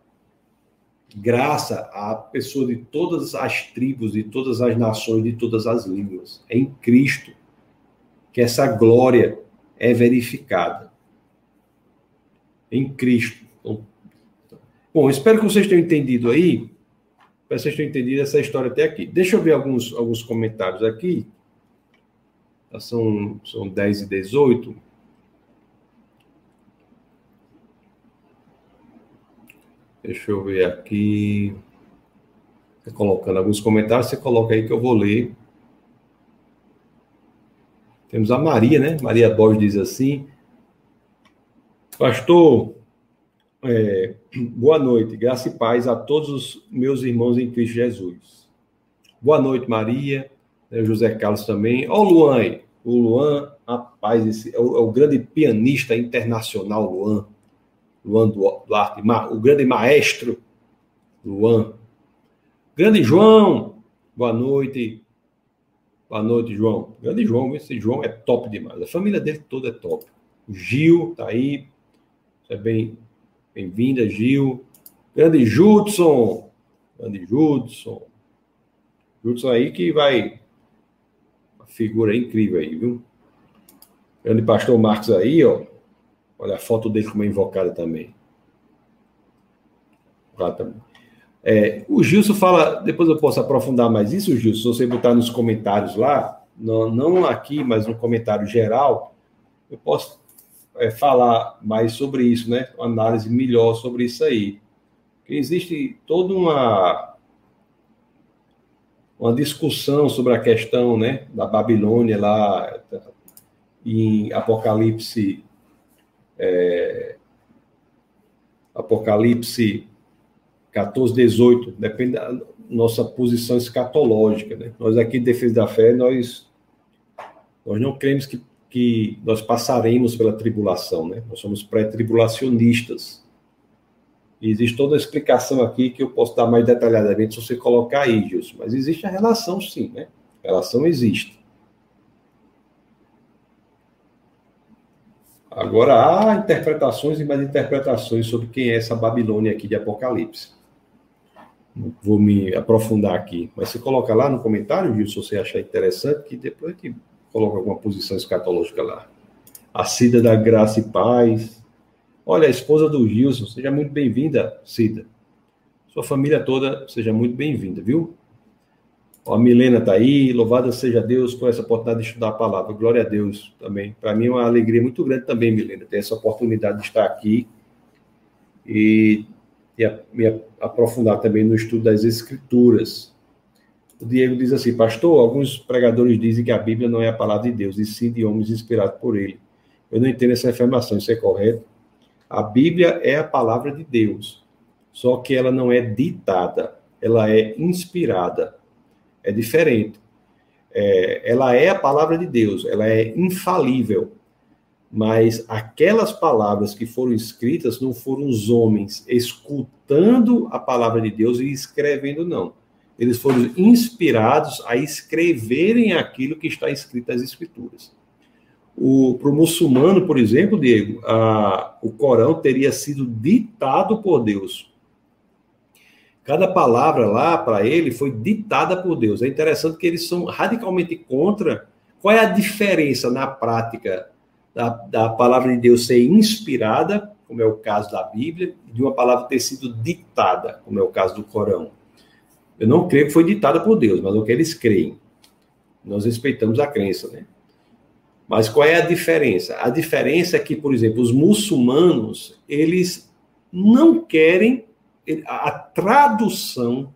graça à pessoa de todas as tribos, de todas as nações, de todas as línguas. É em Cristo que essa glória é verificada. Em Cristo. Bom, espero que vocês tenham entendido aí. Espero que vocês tenham entendido essa história até aqui. Deixa eu ver alguns, alguns comentários aqui. São, são 10 e 18. Deixa eu ver aqui. Colocando alguns comentários, você coloca aí que eu vou ler. Temos a Maria, né? Maria Borges diz assim: Pastor, é, boa noite, graça e paz a todos os meus irmãos em Cristo Jesus. Boa noite, Maria, né, José Carlos também. Ó, o Luan aí. O Luan, rapaz, esse é o, é o grande pianista internacional, Luan. Luan Duarte, o grande maestro Luan. Grande João, boa noite. Boa noite, João. Grande João, esse João é top demais. A família dele toda é top. O Gil tá aí. Você é bem, bem-vinda, Gil. Grande Judson. Grande Judson. Judson aí que vai. Uma figura incrível aí, viu? Grande pastor Marcos aí, ó. Olha a foto dele como é invocada também. É, o Gilson fala, depois eu posso aprofundar mais isso, Gilson, se você botar nos comentários lá, não, não aqui, mas no comentário geral, eu posso é, falar mais sobre isso, né? Uma análise melhor sobre isso aí. Porque existe toda uma uma discussão sobre a questão, né, da Babilônia lá em Apocalipse é, Apocalipse 14, 18, depende da nossa posição escatológica. Né? Nós aqui, Defesa da Fé, nós, nós não cremos que, que nós passaremos pela tribulação, né? nós somos pré-tribulacionistas. Existe toda a explicação aqui que eu posso dar mais detalhadamente se você colocar aí, Gilson. Mas existe a relação, sim, né? A relação existe. Agora, há interpretações e mais interpretações sobre quem é essa Babilônia aqui de Apocalipse. Vou me aprofundar aqui, mas você coloca lá no comentário, viu, se você achar interessante, que depois gente coloca alguma posição escatológica lá. A Cida da Graça e Paz. Olha, a esposa do Gilson, seja muito bem-vinda, Cida. Sua família toda, seja muito bem-vinda, viu? A Milena está aí, louvada seja Deus por essa oportunidade de estudar a palavra. Glória a Deus também. Para mim é uma alegria muito grande também, Milena, ter essa oportunidade de estar aqui e, e a, me aprofundar também no estudo das Escrituras. O Diego diz assim, pastor, alguns pregadores dizem que a Bíblia não é a palavra de Deus, e sim de homens inspirados por ele. Eu não entendo essa afirmação, isso é correto? A Bíblia é a palavra de Deus, só que ela não é ditada, ela é inspirada é diferente. É, ela é a palavra de Deus, ela é infalível, mas aquelas palavras que foram escritas não foram os homens escutando a palavra de Deus e escrevendo, não. Eles foram inspirados a escreverem aquilo que está escrito nas Escrituras. Para o muçulmano, por exemplo, Diego, a, o Corão teria sido ditado por Deus. Cada palavra lá para ele foi ditada por Deus. É interessante que eles são radicalmente contra. Qual é a diferença na prática da, da palavra de Deus ser inspirada, como é o caso da Bíblia, de uma palavra ter sido ditada, como é o caso do Corão? Eu não creio que foi ditada por Deus, mas é o que eles creem. Nós respeitamos a crença, né? Mas qual é a diferença? A diferença é que, por exemplo, os muçulmanos, eles não querem a tradução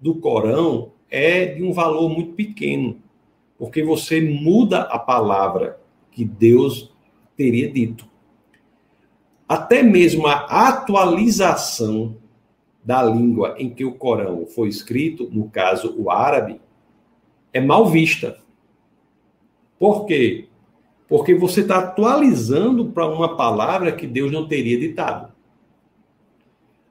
do Corão é de um valor muito pequeno, porque você muda a palavra que Deus teria dito. Até mesmo a atualização da língua em que o Corão foi escrito, no caso o árabe, é mal vista. Por quê? Porque você está atualizando para uma palavra que Deus não teria ditado.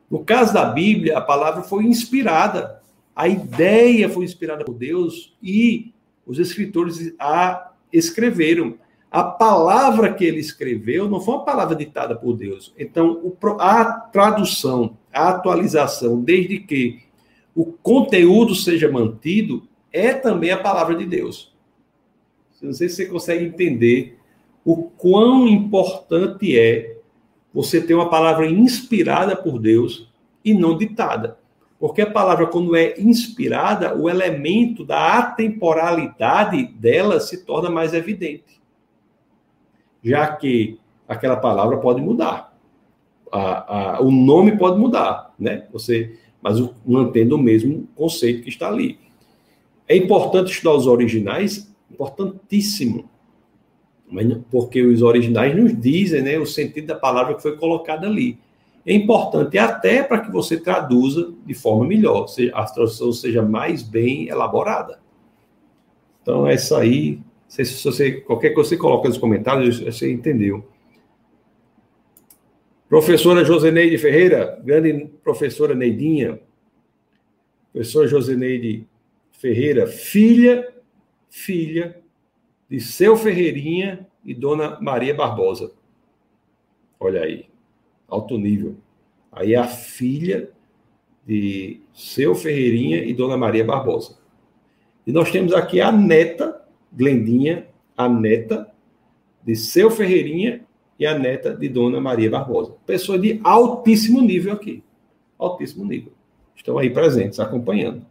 No caso da Bíblia, a palavra foi inspirada. A ideia foi inspirada por Deus e os escritores a escreveram. A palavra que ele escreveu não foi uma palavra ditada por Deus. Então, a tradução, a atualização, desde que o conteúdo seja mantido, é também a palavra de Deus. Não sei se você consegue entender o quão importante é você ter uma palavra inspirada por Deus e não ditada. Porque a palavra, quando é inspirada, o elemento da atemporalidade dela se torna mais evidente. Já que aquela palavra pode mudar. A, a, o nome pode mudar, né? Você, mas o, mantendo o mesmo conceito que está ali. É importante estudar os originais, importantíssimo, porque os originais nos dizem né, o sentido da palavra que foi colocada ali é importante até para que você traduza de forma melhor, a tradução seja mais bem elaborada. Então, é isso aí. Se você, qualquer coisa você coloca nos comentários, você entendeu. Professora Joseneide Ferreira, grande professora Neidinha. Professora Joseneide Ferreira, filha, filha de seu Ferreirinha e Dona Maria Barbosa. Olha aí alto nível. Aí a filha de seu Ferreirinha e Dona Maria Barbosa. E nós temos aqui a neta, Glendinha, a neta de seu Ferreirinha e a neta de Dona Maria Barbosa. Pessoas de altíssimo nível aqui. Altíssimo nível. Estão aí presentes, acompanhando.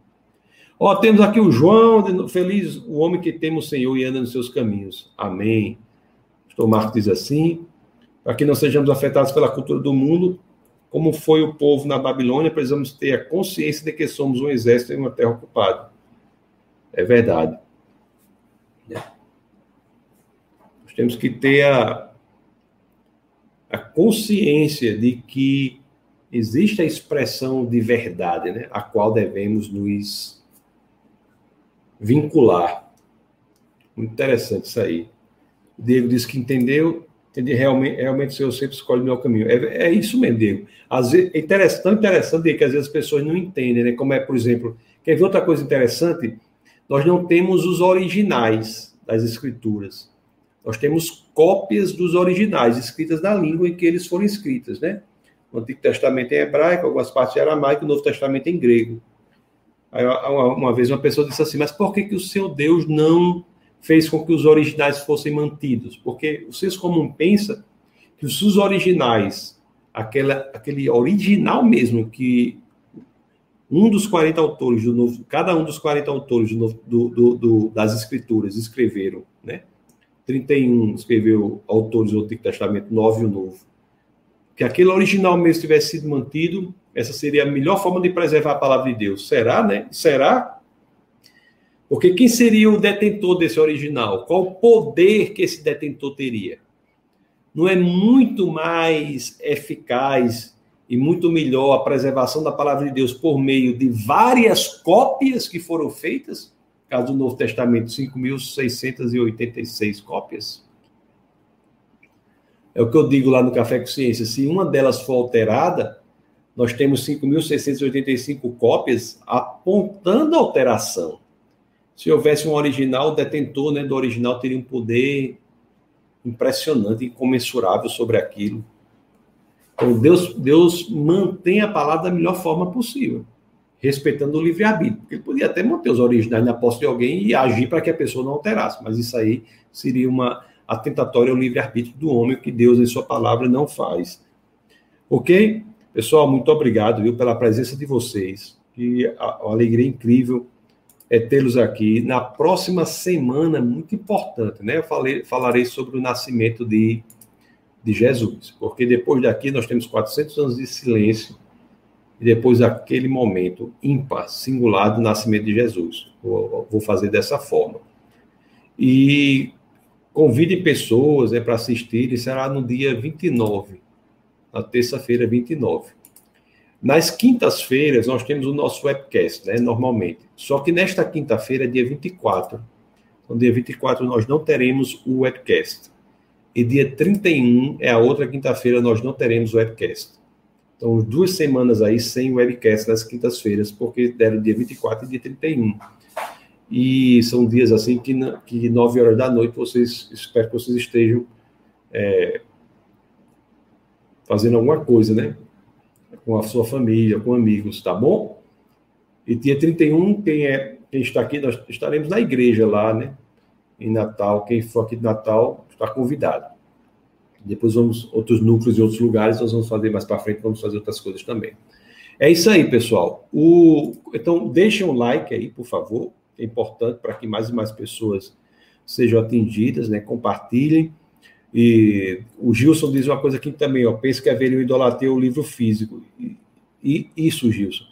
Ó, temos aqui o João, feliz o homem que teme o Senhor e anda nos seus caminhos. Amém. Pastor Marcos diz assim para que não sejamos afetados pela cultura do mundo, como foi o povo na Babilônia, precisamos ter a consciência de que somos um exército em uma terra ocupada. É verdade. É. Nós temos que ter a, a consciência de que existe a expressão de verdade, né, a qual devemos nos vincular. Muito interessante isso aí. O Diego disse que entendeu, Entendi? Realmente, realmente o Senhor sempre escolhe o meu caminho. É, é isso mesmo, Diego. Às vezes, é interessante, interessante que às vezes as pessoas não entendem, né? Como é, por exemplo, quer ver outra coisa interessante? Nós não temos os originais das escrituras. Nós temos cópias dos originais, escritas na língua em que eles foram escritas, né? O Antigo Testamento em hebraico, algumas partes em aramaico, o Novo Testamento em grego. Aí, uma, vez uma pessoa disse assim, mas por que, que o seu Deus não fez com que os originais fossem mantidos, porque o senso comum pensa que os originais, aquela, aquele original mesmo que um dos 40 autores do novo, cada um dos 40 autores do, do, do das escrituras escreveram, né? 31 escreveu autores do Antigo Testamento, 9 o Novo. Que aquele original mesmo tivesse sido mantido, essa seria a melhor forma de preservar a palavra de Deus. Será, né? Será porque quem seria o detentor desse original? Qual o poder que esse detentor teria? Não é muito mais eficaz e muito melhor a preservação da palavra de Deus por meio de várias cópias que foram feitas? Caso do Novo Testamento, 5.686 cópias. É o que eu digo lá no Café com Ciência. Se uma delas for alterada, nós temos 5.685 cópias apontando alteração. Se houvesse um original, o detentor né, do original teria um poder impressionante, incomensurável sobre aquilo. Então, Deus, Deus mantém a palavra da melhor forma possível, respeitando o livre-arbítrio. Ele podia até manter os originais na posse de alguém e agir para que a pessoa não alterasse, mas isso aí seria uma atentatória ao livre-arbítrio do homem, que Deus, em sua palavra, não faz. Ok? Pessoal, muito obrigado viu, pela presença de vocês. Que a, a alegria incrível é tê-los aqui na próxima semana, muito importante, né? Eu falei, falarei sobre o nascimento de, de Jesus, porque depois daqui nós temos 400 anos de silêncio e depois aquele momento ímpar, singular do nascimento de Jesus. Vou, fazer dessa forma. E convide pessoas é, para assistir, será no dia 29, na terça-feira 29. Nas quintas-feiras, nós temos o nosso webcast, né, normalmente. Só que nesta quinta-feira, dia 24, então, dia 24, nós não teremos o webcast. E dia 31 é a outra quinta-feira, nós não teremos o webcast. Então, duas semanas aí sem webcast nas quintas-feiras, porque deram dia 24 e dia 31. E são dias assim que, que 9 horas da noite vocês, espero que vocês estejam é, fazendo alguma coisa, né? Com a sua família, com amigos, tá bom? E dia 31, quem, é, quem está aqui, nós estaremos na igreja lá, né? Em Natal. Quem for aqui de Natal está convidado. Depois vamos outros núcleos e outros lugares, nós vamos fazer mais para frente, vamos fazer outras coisas também. É isso aí, pessoal. O, então, deixem um like aí, por favor. É importante para que mais e mais pessoas sejam atingidas, né? Compartilhem. E o Gilson diz uma coisa aqui também, ó. Pensa que haveria idolatria o livro físico. E, e isso, Gilson.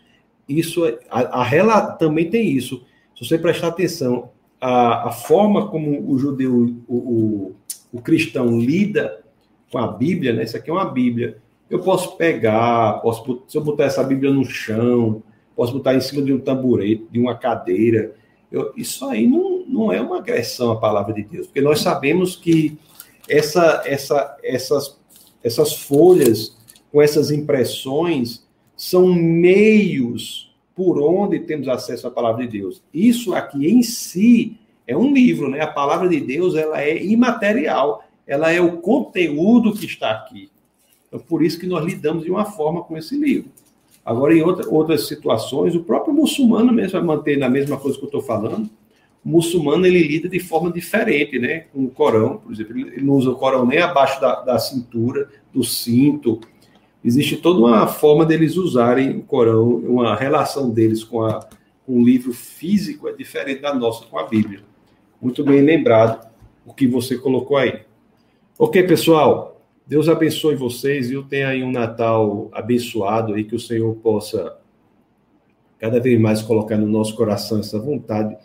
Isso é, a, a também tem isso. Se você prestar atenção, a, a forma como o judeu, o, o, o cristão lida com a Bíblia, né? Isso aqui é uma Bíblia. Eu posso pegar, posso, se eu botar essa Bíblia no chão, posso botar em cima de um tamborete, de uma cadeira. Eu, isso aí não, não é uma agressão à palavra de Deus, porque nós sabemos que essa, essa, essas, essas folhas com essas impressões são meios por onde temos acesso à palavra de Deus. Isso aqui em si é um livro, né? A palavra de Deus ela é imaterial ela é o conteúdo que está aqui. Então, por isso que nós lidamos de uma forma com esse livro. Agora, em outra, outras situações, o próprio muçulmano mesmo vai manter na mesma coisa que eu estou falando. O muçulmano, ele lida de forma diferente, né? Com o Corão, por exemplo. Ele não usa o Corão nem abaixo da, da cintura, do cinto. Existe toda uma forma deles usarem o Corão, uma relação deles com, a, com o livro físico é diferente da nossa com a Bíblia. Muito bem lembrado o que você colocou aí. Ok, pessoal. Deus abençoe vocês, viu? Tenha aí um Natal abençoado aí, que o Senhor possa cada vez mais colocar no nosso coração essa vontade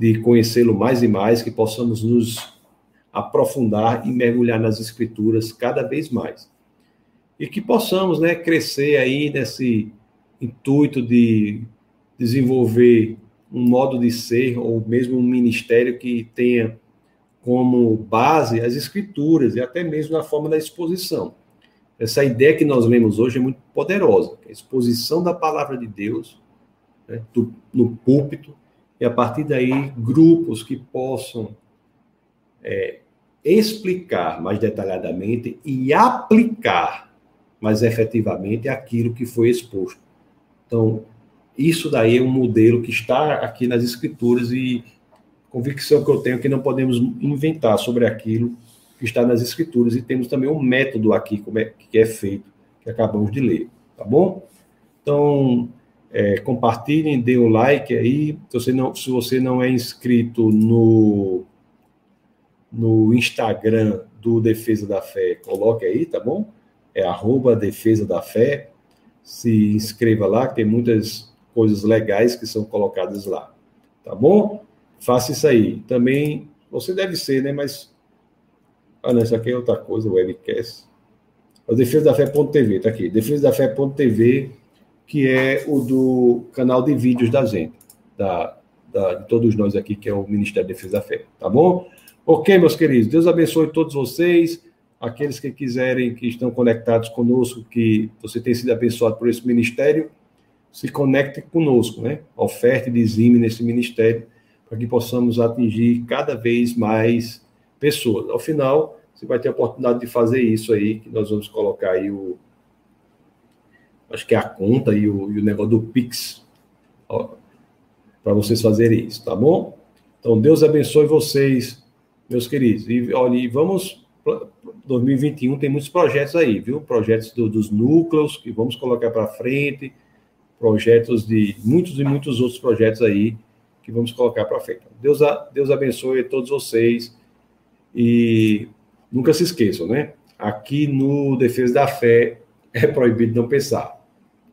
de conhecê-lo mais e mais, que possamos nos aprofundar e mergulhar nas escrituras cada vez mais. E que possamos, né, crescer aí nesse intuito de desenvolver um modo de ser ou mesmo um ministério que tenha como base as escrituras e até mesmo na forma da exposição. Essa ideia que nós lemos hoje é muito poderosa, a exposição da palavra de Deus né, do, no púlpito, e a partir daí grupos que possam é, explicar mais detalhadamente e aplicar mais efetivamente aquilo que foi exposto. Então, isso daí é um modelo que está aqui nas escrituras e convicção que eu tenho que não podemos inventar sobre aquilo que está nas escrituras e temos também um método aqui como é, que é feito, que acabamos de ler, tá bom? Então, é, compartilhem, dê um like aí. Se você não, se você não é inscrito no, no Instagram do Defesa da Fé, coloque aí, tá bom? É arroba Defesa da Fé. Se inscreva lá, tem muitas coisas legais que são colocadas lá, tá bom? Faça isso aí. Também, você deve ser, né? Mas. Ah, não, isso aqui é outra coisa, webcast. O Defesa da Fé.tv, tá aqui. Defesa da Fé.tv, que é o do canal de vídeos da gente, da, da, de todos nós aqui, que é o Ministério da Defesa da Fé, tá bom? Ok, meus queridos, Deus abençoe todos vocês, aqueles que quiserem, que estão conectados conosco, que você tem sido abençoado por esse ministério, se conecte conosco, né? Oferte dizime nesse ministério para que possamos atingir cada vez mais pessoas. Ao final, você vai ter a oportunidade de fazer isso aí, que nós vamos colocar aí o. Acho que é a conta e o, e o negócio do Pix, para vocês fazerem isso, tá bom? Então, Deus abençoe vocês, meus queridos. E olha, e vamos. 2021 tem muitos projetos aí, viu? Projetos do, dos núcleos que vamos colocar para frente, projetos de muitos e muitos outros projetos aí que vamos colocar para frente. Deus, Deus abençoe todos vocês e nunca se esqueçam, né? Aqui no Defesa da Fé é proibido não pensar.